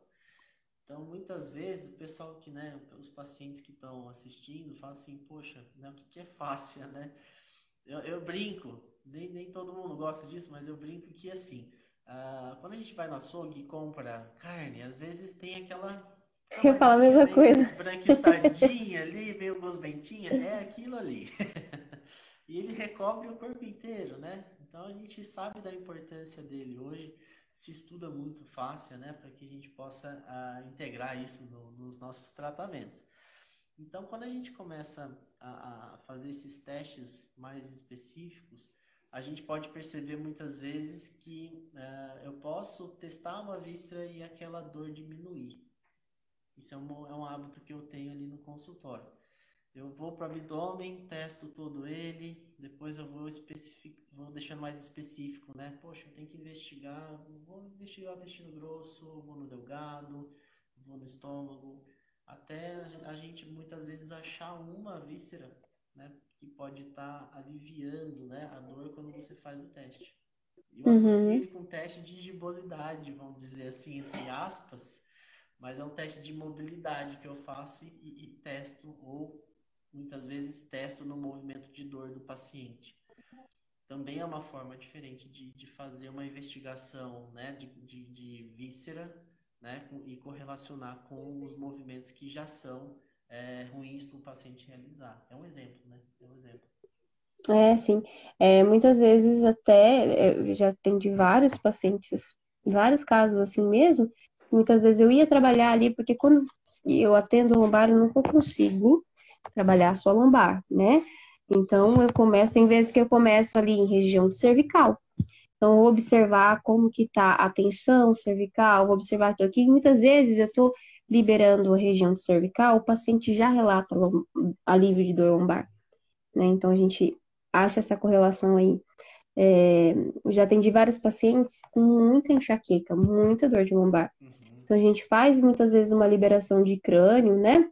Então, muitas vezes, o pessoal que, né, os pacientes que estão assistindo falam assim, poxa, né, o que é fáscia, né? Eu, eu, brinco, nem, nem todo mundo gosta disso, mas eu brinco que, assim, uh, quando a gente vai no açougue e compra carne, às vezes tem aquela... Eu falo a mesma coisa. Branca sardinha ali, meio gosmentinha, é aquilo ali. e ele recobre o corpo inteiro, né? Então, a gente sabe da importância dele hoje se estuda muito fácil, né, para que a gente possa uh, integrar isso no, nos nossos tratamentos. Então, quando a gente começa a, a, fazer esses testes mais específicos, a gente pode perceber muitas vezes que uh, eu posso testar uma víscera e aquela dor diminuir. Isso é um, é um hábito que eu tenho ali no consultório. Eu vou para o abdômen, testo todo ele, depois eu vou, vou deixando mais específico, né? Poxa, eu tenho que investigar, vou investigar o intestino grosso, vou no delgado, vou no estômago, até a gente muitas vezes achar uma víscera, né? Que pode estar tá aliviando, né? A dor quando você faz o teste. Eu uhum. associo ele com teste de gibosidade, vamos dizer assim, entre aspas, mas é um teste de mobilidade que eu faço e, e, e testo ou muitas vezes testo no movimento de dor do paciente. Também é uma forma diferente de, de fazer uma investigação né, de, de, de víscera né, e correlacionar com os movimentos que já são é, ruins para o paciente realizar. É um exemplo, né? É um exemplo. É, sim. É, muitas vezes até, eu já atendi vários pacientes, vários casos assim mesmo, muitas vezes eu ia trabalhar ali, porque quando eu atendo lombar, eu nunca consigo trabalhar só lombar, né? Então, eu começo, tem vezes que eu começo ali em região cervical. Então, observar como que tá a tensão cervical, observar aqui, muitas vezes eu estou liberando a região cervical, o paciente já relata alívio de dor lombar, né? Então, a gente acha essa correlação aí. É, já atendi vários pacientes com muita enxaqueca, muita dor de lombar. Uhum. Então, a gente faz muitas vezes uma liberação de crânio, né?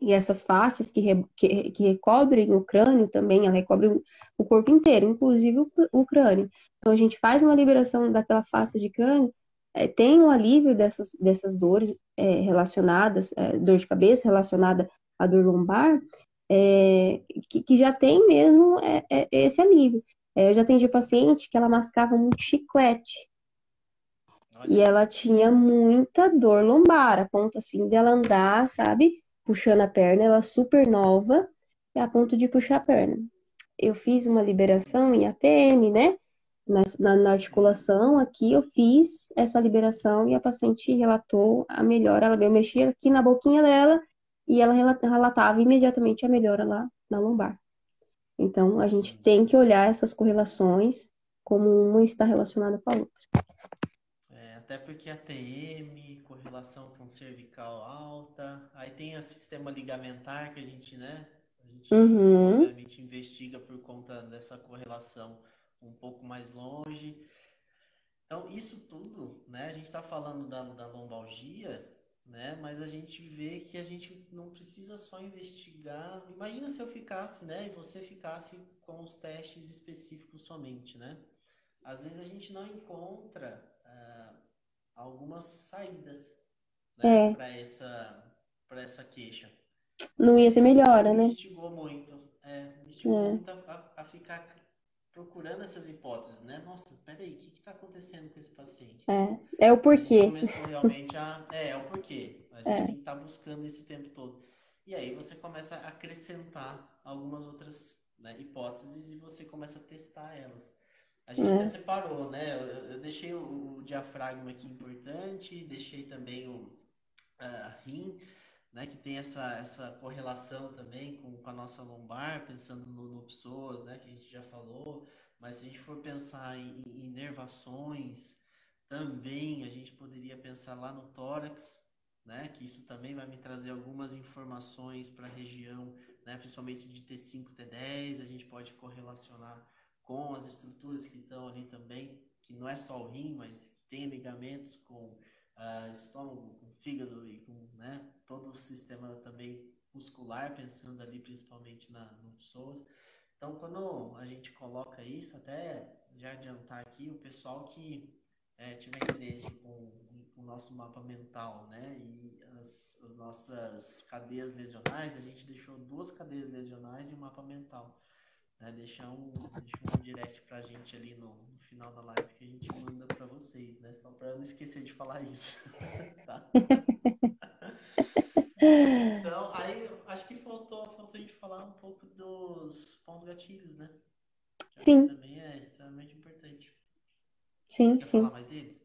E essas faces que, re, que, que, recobrem o crânio também, ela recobre o corpo inteiro, inclusive o, o crânio. Então a gente faz uma liberação daquela face de crânio, é, tem um alívio dessas, dessas dores é, relacionadas, é, dor de cabeça relacionada à dor lombar, é, que, que, já tem mesmo é, é, esse alívio. eu já atendi paciente que ela mascava muito chiclete. Olha. E ela tinha muita dor lombar, a ponto assim dela andar, sabe? puxando a perna, ela super nova, a ponto de puxar a perna. Eu fiz uma liberação em ATM, né? Na, na, articulação aqui, eu fiz essa liberação e a paciente relatou a melhora. Ela veio mexer aqui na boquinha dela e ela relatava imediatamente a melhora lá na lombar. Então, a gente tem que olhar essas correlações como uma está relacionada com a outra. É, até porque a TM, correlação com cervical alta, aí tem o sistema ligamentar que a gente, né? A gente, uhum. a gente investiga por conta dessa correlação um pouco mais longe. Então, isso tudo, né? A gente está falando da, da lombalgia, né? Mas a gente vê que a gente não precisa só investigar. Imagina se eu ficasse, né? E você ficasse com os testes específicos somente, né? Às vezes a gente não encontra uh, algumas saídas né, é. para essa, para essa queixa. Não ia ter melhora, me né? instigou muito. É, me instigou é. muito a, a, ficar procurando essas hipóteses, né? Nossa, peraí, o que está acontecendo com esse paciente? É, é o porquê. começou realmente a. É, é o porquê. A gente é. tem que estar tá buscando isso o tempo todo. E aí você começa a acrescentar algumas outras né, hipóteses e você começa a testar elas. A gente é. até separou, né? Eu, eu deixei o, o, diafragma aqui importante, deixei também o uh, rim, né? Que tem essa, essa correlação também com, com a nossa lombar, pensando no, no psoas, né? Que a gente já falou. Mas se a gente for pensar em, em inervações, também a gente poderia pensar lá no tórax, né? Que isso também vai me trazer algumas informações para a região né, principalmente de T5, T10, a gente pode correlacionar com as estruturas que estão ali também, que não é só o rim, mas tem ligamentos com uh, estômago, fígado e com né, todo o sistema também muscular, pensando ali principalmente na, no pessoas. Então, quando a gente coloca isso, até já adiantar aqui, o pessoal que é, tiver interesse com, com o nosso mapa mental, né, e as, as, nossas cadeias lesionais, a gente deixou duas cadeias lesionais e um mapa mental. Né, deixar um, deixar um direct pra gente ali no, no final da live que a gente manda para vocês, né, só para não esquecer de falar isso, tá? Então, aí acho que faltou, faltou a gente falar um pouco dos pontos gatilhos, né? Que sim. Também é extremamente importante. Sim, Quer sim. falar mais deles?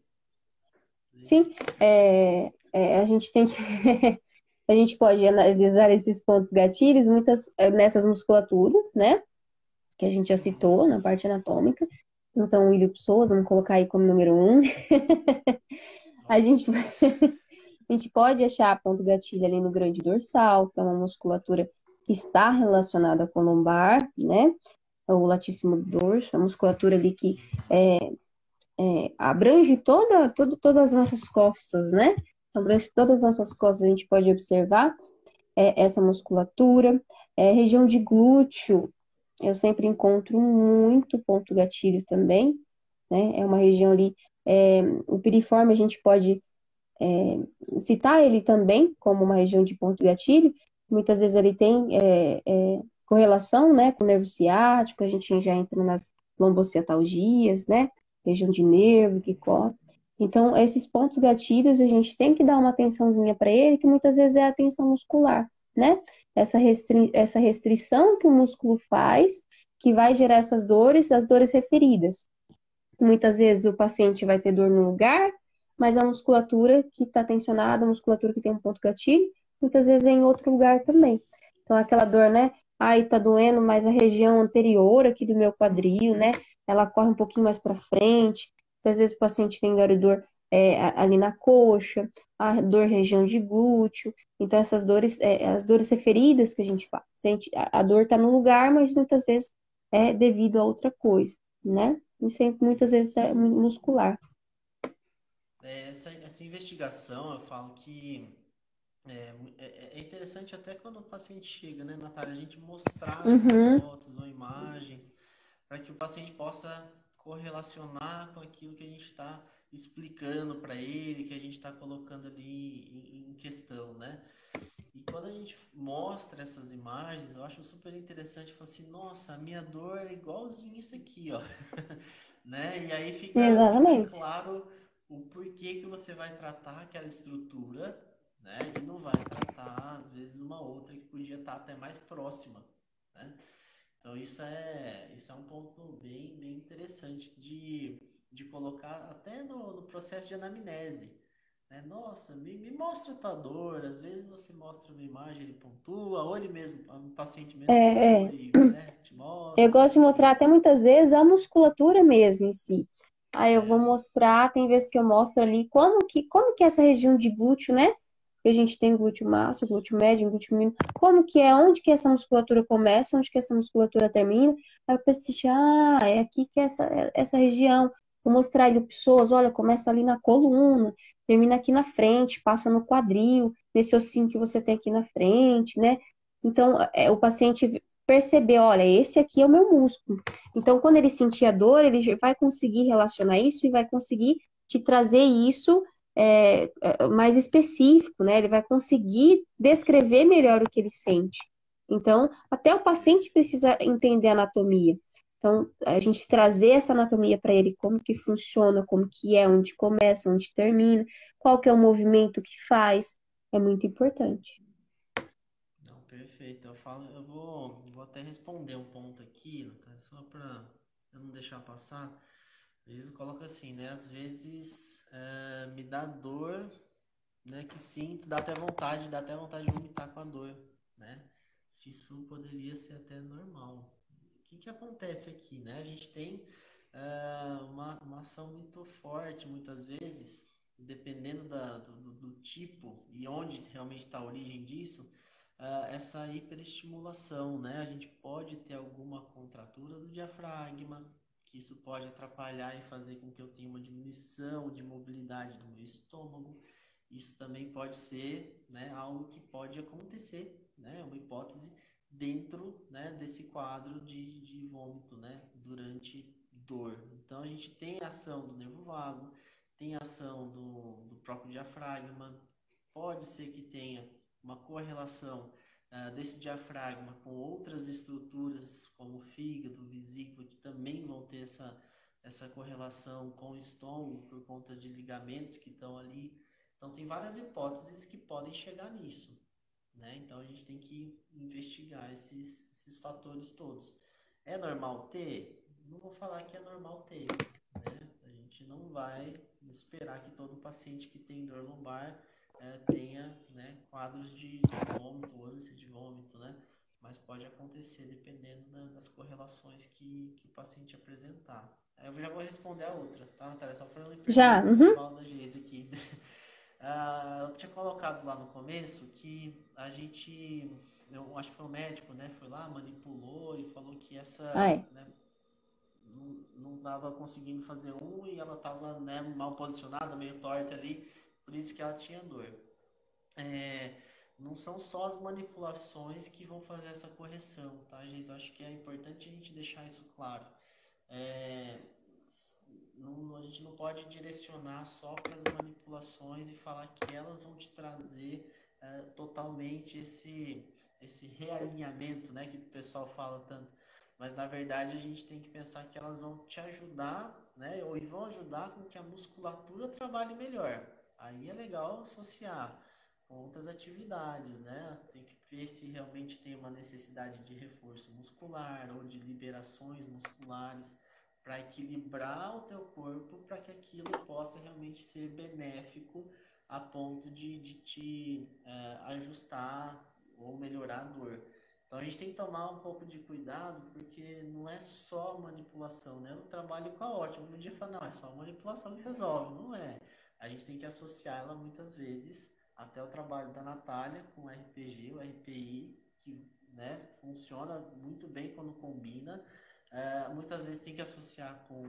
Sim, é, é, a gente tem que. a gente pode analisar esses pontos gatilhos muitas, é, nessas musculaturas, né? Que a gente já citou na parte anatômica. Então, o ilho-psoas, vamos colocar aí como número um. a gente. A gente pode achar ponto gatilho ali no grande dorsal, que é uma musculatura que está relacionada com o lombar, né? O latíssimo dorso, a musculatura ali que é, é, abrange toda, toda, todas as nossas costas, né? Abrange todas as nossas costas, a gente pode observar é, essa musculatura. É, região de glúteo, eu sempre encontro muito ponto gatilho também, né? É uma região ali, é, o piriforme a gente pode é, citar ele também como uma região de ponto gatilho, muitas vezes ele tem é, é, correlação né, com o nervo ciático, a gente já entra nas lombociatalgias, né, região de nervo que corre. Então, esses pontos gatilhos, a gente tem que dar uma atençãozinha para ele, que muitas vezes é a tensão muscular, né? Essa, restri essa restrição que o músculo faz, que vai gerar essas dores, as dores referidas. Muitas vezes o paciente vai ter dor no lugar, mas a musculatura que está tensionada, a musculatura que tem um ponto gatilho, muitas vezes é em outro lugar também. Então, aquela dor, né? Ai, tá doendo, mas a região anterior aqui do meu quadril, né? Ela corre um pouquinho mais para frente. Às vezes o paciente tem dor é, ali na coxa, a dor região de glúteo. Então, essas dores, é, as dores referidas que a gente faz. A, a dor está no lugar, mas muitas vezes é devido a outra coisa, né? E sempre, muitas vezes, é muscular. É, essa, essa investigação, eu falo que é, é, é, interessante até quando o paciente chega, né, Natália? A gente mostrar uhum. fotos ou imagens para que o paciente possa correlacionar com aquilo que a gente está explicando para ele, que a gente está colocando ali em, em, questão, né? E quando a gente mostra essas imagens, eu acho super interessante, falar assim, nossa, a minha dor é igualzinho isso aqui, ó, né? E aí fica, fica claro o porquê que você vai tratar aquela estrutura, né? E não vai tratar, às vezes, uma outra que podia estar até mais próxima, né? Então, isso é, isso é um ponto bem, bem interessante de, de colocar até no, no processo de anamnese. Né? Nossa, me, me mostra a tua dor. Às vezes você mostra uma imagem, ele pontua, ou ele mesmo, o paciente mesmo, é, é. Né. Eu gosto de mostrar até muitas vezes a musculatura mesmo em si. Aí eu vou mostrar, tem vezes que eu mostro ali como que, como que é essa região de glúteo, né? Que a gente tem glúteo máximo, glúteo médio, glúteo mínimo. Como que é, onde que essa musculatura começa, onde que essa musculatura termina. Aí eu pensei, ah, é aqui que é essa, essa região. Vou mostrar ali pessoas, olha, começa ali na coluna, termina aqui na frente, passa no quadril, nesse ossinho que você tem aqui na frente, né? Então, é, o paciente perceber, olha, esse aqui é o meu músculo. Então, quando ele sentir a dor, ele vai conseguir relacionar isso e vai conseguir te trazer isso é, é, mais específico, né? Ele vai conseguir descrever melhor o que ele sente. Então, até o paciente precisa entender a anatomia. Então, a gente trazer essa anatomia para ele, como que funciona, como que é, onde começa, onde termina, qual que é o movimento que faz, é muito importante. Perfeito. Eu falo, eu vou, vou até responder um ponto aqui, só para eu não deixar passar. Vezes coloca assim, né? Às vezes é, me dá dor, né? Que sinto, dá até vontade, dá até vontade de vomitar com a dor, né? Se isso poderia ser até normal. Que que acontece aqui, né? A gente tem é, uma, uma ação muito forte, muitas vezes, dependendo da, do, do tipo e onde realmente está a origem disso, uh, essa hiperestimulação, né? A gente pode ter alguma contratura do diafragma, que isso pode atrapalhar e fazer com que eu tenha uma diminuição de mobilidade do meu estômago. Isso também pode ser né, algo que pode acontecer, né? Uma hipótese dentro né, desse quadro de, de vômito, né? Durante dor. Então a gente tem ação do nervo vago, tem ação do, do próprio diafragma, pode ser que tenha uma correlação uh, desse diafragma com outras estruturas, como o fígado, vesícula, que também vão ter essa, essa correlação com o estômago por conta de ligamentos que estão ali. Então, tem várias hipóteses que podem chegar nisso. Né? Então, a gente tem que investigar esses, esses fatores todos. É normal ter? Não vou falar que é normal ter. Né? A gente não vai esperar que todo paciente que tem dor lombar é, tenha né, quadros de, vômito, ânsia de vômito, né? Mas pode acontecer dependendo da, das correlações que, que o paciente apresentar. Eu já vou responder a outra, tá, Natália? Só para não já, uhum. da Geise aqui. uh, eu tinha colocado lá no começo que a gente, eu acho que foi o médico, né? Foi lá, manipulou e falou que essa né, não estava conseguindo fazer um e ela estava né, mal posicionada, meio torta ali por isso que ela tinha dor. É, não são só as manipulações que vão fazer essa correção, tá, gente? Eu acho que é importante a gente deixar isso claro. É, não, a gente não pode direcionar só para as manipulações e falar que elas vão te trazer é, totalmente esse, esse realinhamento, né, que o pessoal fala tanto. Mas na verdade a gente tem que pensar que elas vão te ajudar, né, ou vão ajudar com que a musculatura trabalhe melhor. Aí é legal associar com outras atividades, né? Tem que ver se realmente tem uma necessidade de reforço muscular ou de liberações musculares para equilibrar o teu corpo para que aquilo possa realmente ser benéfico a ponto de, de te é, ajustar ou melhorar a dor. Então a gente tem que tomar um pouco de cuidado porque não é só manipulação, né? Eu trabalho com a ótima, um dia fala, não, é só manipulação que resolve, não é a gente tem que associar ela muitas vezes até o trabalho da Natália com o RPG, o RPI, que né, funciona muito bem quando combina. É, muitas vezes tem que associar com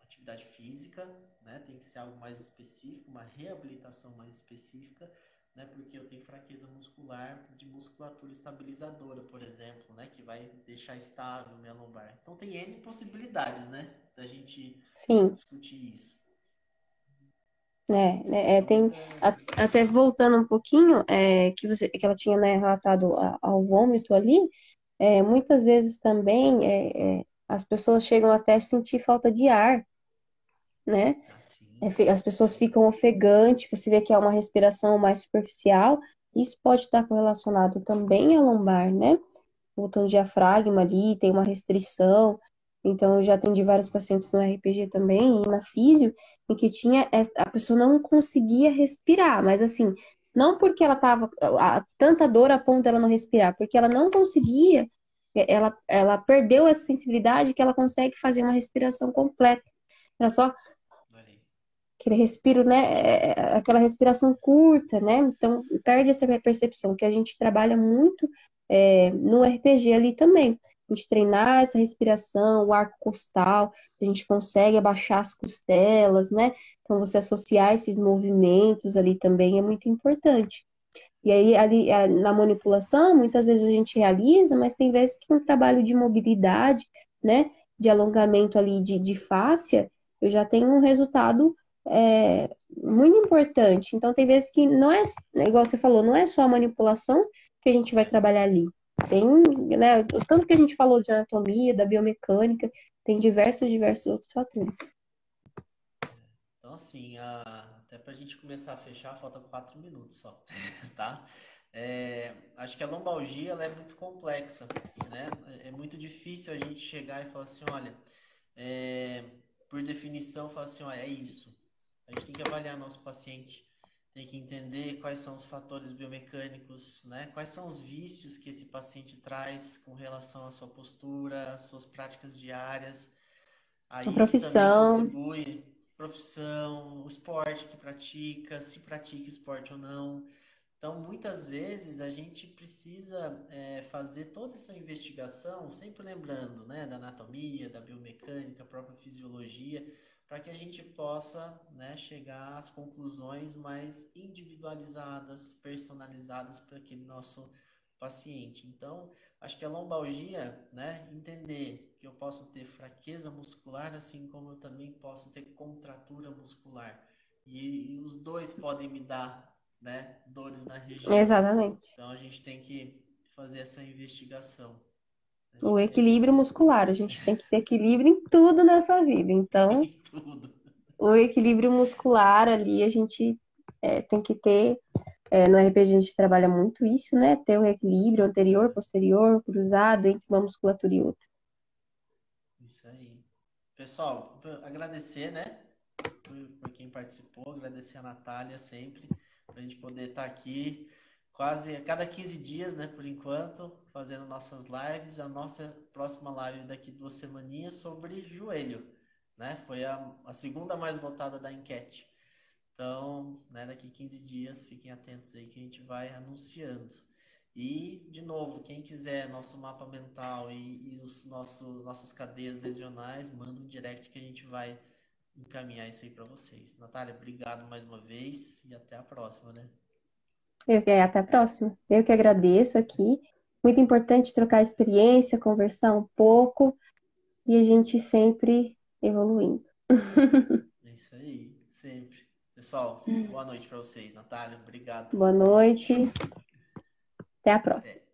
atividade física, né, tem que ser algo mais específico, uma reabilitação mais específica, né, porque eu tenho fraqueza muscular de musculatura estabilizadora, por exemplo, né, que vai deixar estável minha lombar. Então tem N possibilidades, né, da gente Sim. discutir isso. É, né, é, tem até voltando um pouquinho, é, que você que ela tinha né, relatado ao vômito ali, é, muitas vezes também é, é, as pessoas chegam até a sentir falta de ar, né? É, as pessoas ficam ofegantes, você vê que é uma respiração mais superficial, isso pode estar correlacionado também à lombar, né? Botão diafragma ali, tem uma restrição, então eu já atendi vários pacientes no RPG também e na físio, em que tinha a pessoa não conseguia respirar, mas assim, não porque ela tava a, tanta dor a ponto dela não respirar, porque ela não conseguia, ela, ela perdeu essa sensibilidade que ela consegue fazer uma respiração completa. Era só aquele respiro, né, é, é, aquela respiração curta, né? Então perde essa percepção que a gente trabalha muito é, no RPG ali também a gente treinar essa respiração, o arco costal, a gente consegue abaixar as costelas, né? Então, você associar esses movimentos ali também é muito importante. E aí, ali, na manipulação, muitas vezes a gente realiza, mas tem vezes que um trabalho de mobilidade, né? De alongamento ali de, de fáscia, eu já tenho um resultado é, muito importante. Então, tem vezes que não é, igual você falou, não é só a manipulação que a gente vai trabalhar ali. Tem, né, tanto que a gente falou de anatomia, da biomecânica, tem diversos, diversos outros fatores. Então, assim, a... até para a gente começar a fechar, falta quatro minutos só, tá? É, acho que a lombalgia é muito complexa, né? É muito difícil a gente chegar e falar assim, olha, é, por definição, falar assim, olha, é isso. A gente tem que avaliar nosso paciente tem que entender quais são os fatores biomecânicos, né? Quais são os vícios que esse paciente traz com relação à sua postura, às suas práticas diárias. A profissão. profissão, o esporte que pratica, se pratica esporte ou não. Então, muitas vezes a gente precisa é, fazer toda essa investigação, sempre lembrando né, da anatomia, da biomecânica, própria fisiologia, para que a gente possa né, chegar às conclusões mais individualizadas, personalizadas para aquele nosso paciente. Então, acho que a lombalgia, né, entender que eu posso ter fraqueza muscular, assim como eu também posso ter contratura muscular. E, e os dois podem me dar né, dores na região. Exatamente. Então, a gente tem que fazer essa investigação. O equilíbrio muscular, a gente tem que ter equilíbrio em tudo nessa vida. Então, tudo. o equilíbrio muscular ali a gente é, tem que ter. É, no RPG a gente trabalha muito isso, né? Ter o equilíbrio anterior, posterior, cruzado entre uma musculatura e outra. Isso aí. Pessoal, agradecer, né? Por, por quem participou, agradecer a Natália sempre, para a gente poder estar tá aqui quase a cada 15 dias, né, por enquanto, fazendo nossas lives. A nossa próxima live daqui duas semaninhas sobre joelho, né? Foi a, a segunda mais votada da enquete. Então, né, daqui 15 dias, fiquem atentos aí que a gente vai anunciando. E, de novo, quem quiser nosso mapa mental e, e os nosso, nossas cadeias lesionais, manda um direct que a gente vai encaminhar isso aí para vocês. Natália, obrigado mais uma vez e até a próxima, né? Eu, é, até a próxima. Eu que agradeço aqui. Muito importante trocar experiência, conversar um pouco e a gente sempre evoluindo. É isso aí, sempre. Pessoal, boa noite para vocês. Natália, obrigado. Boa noite. Até a próxima.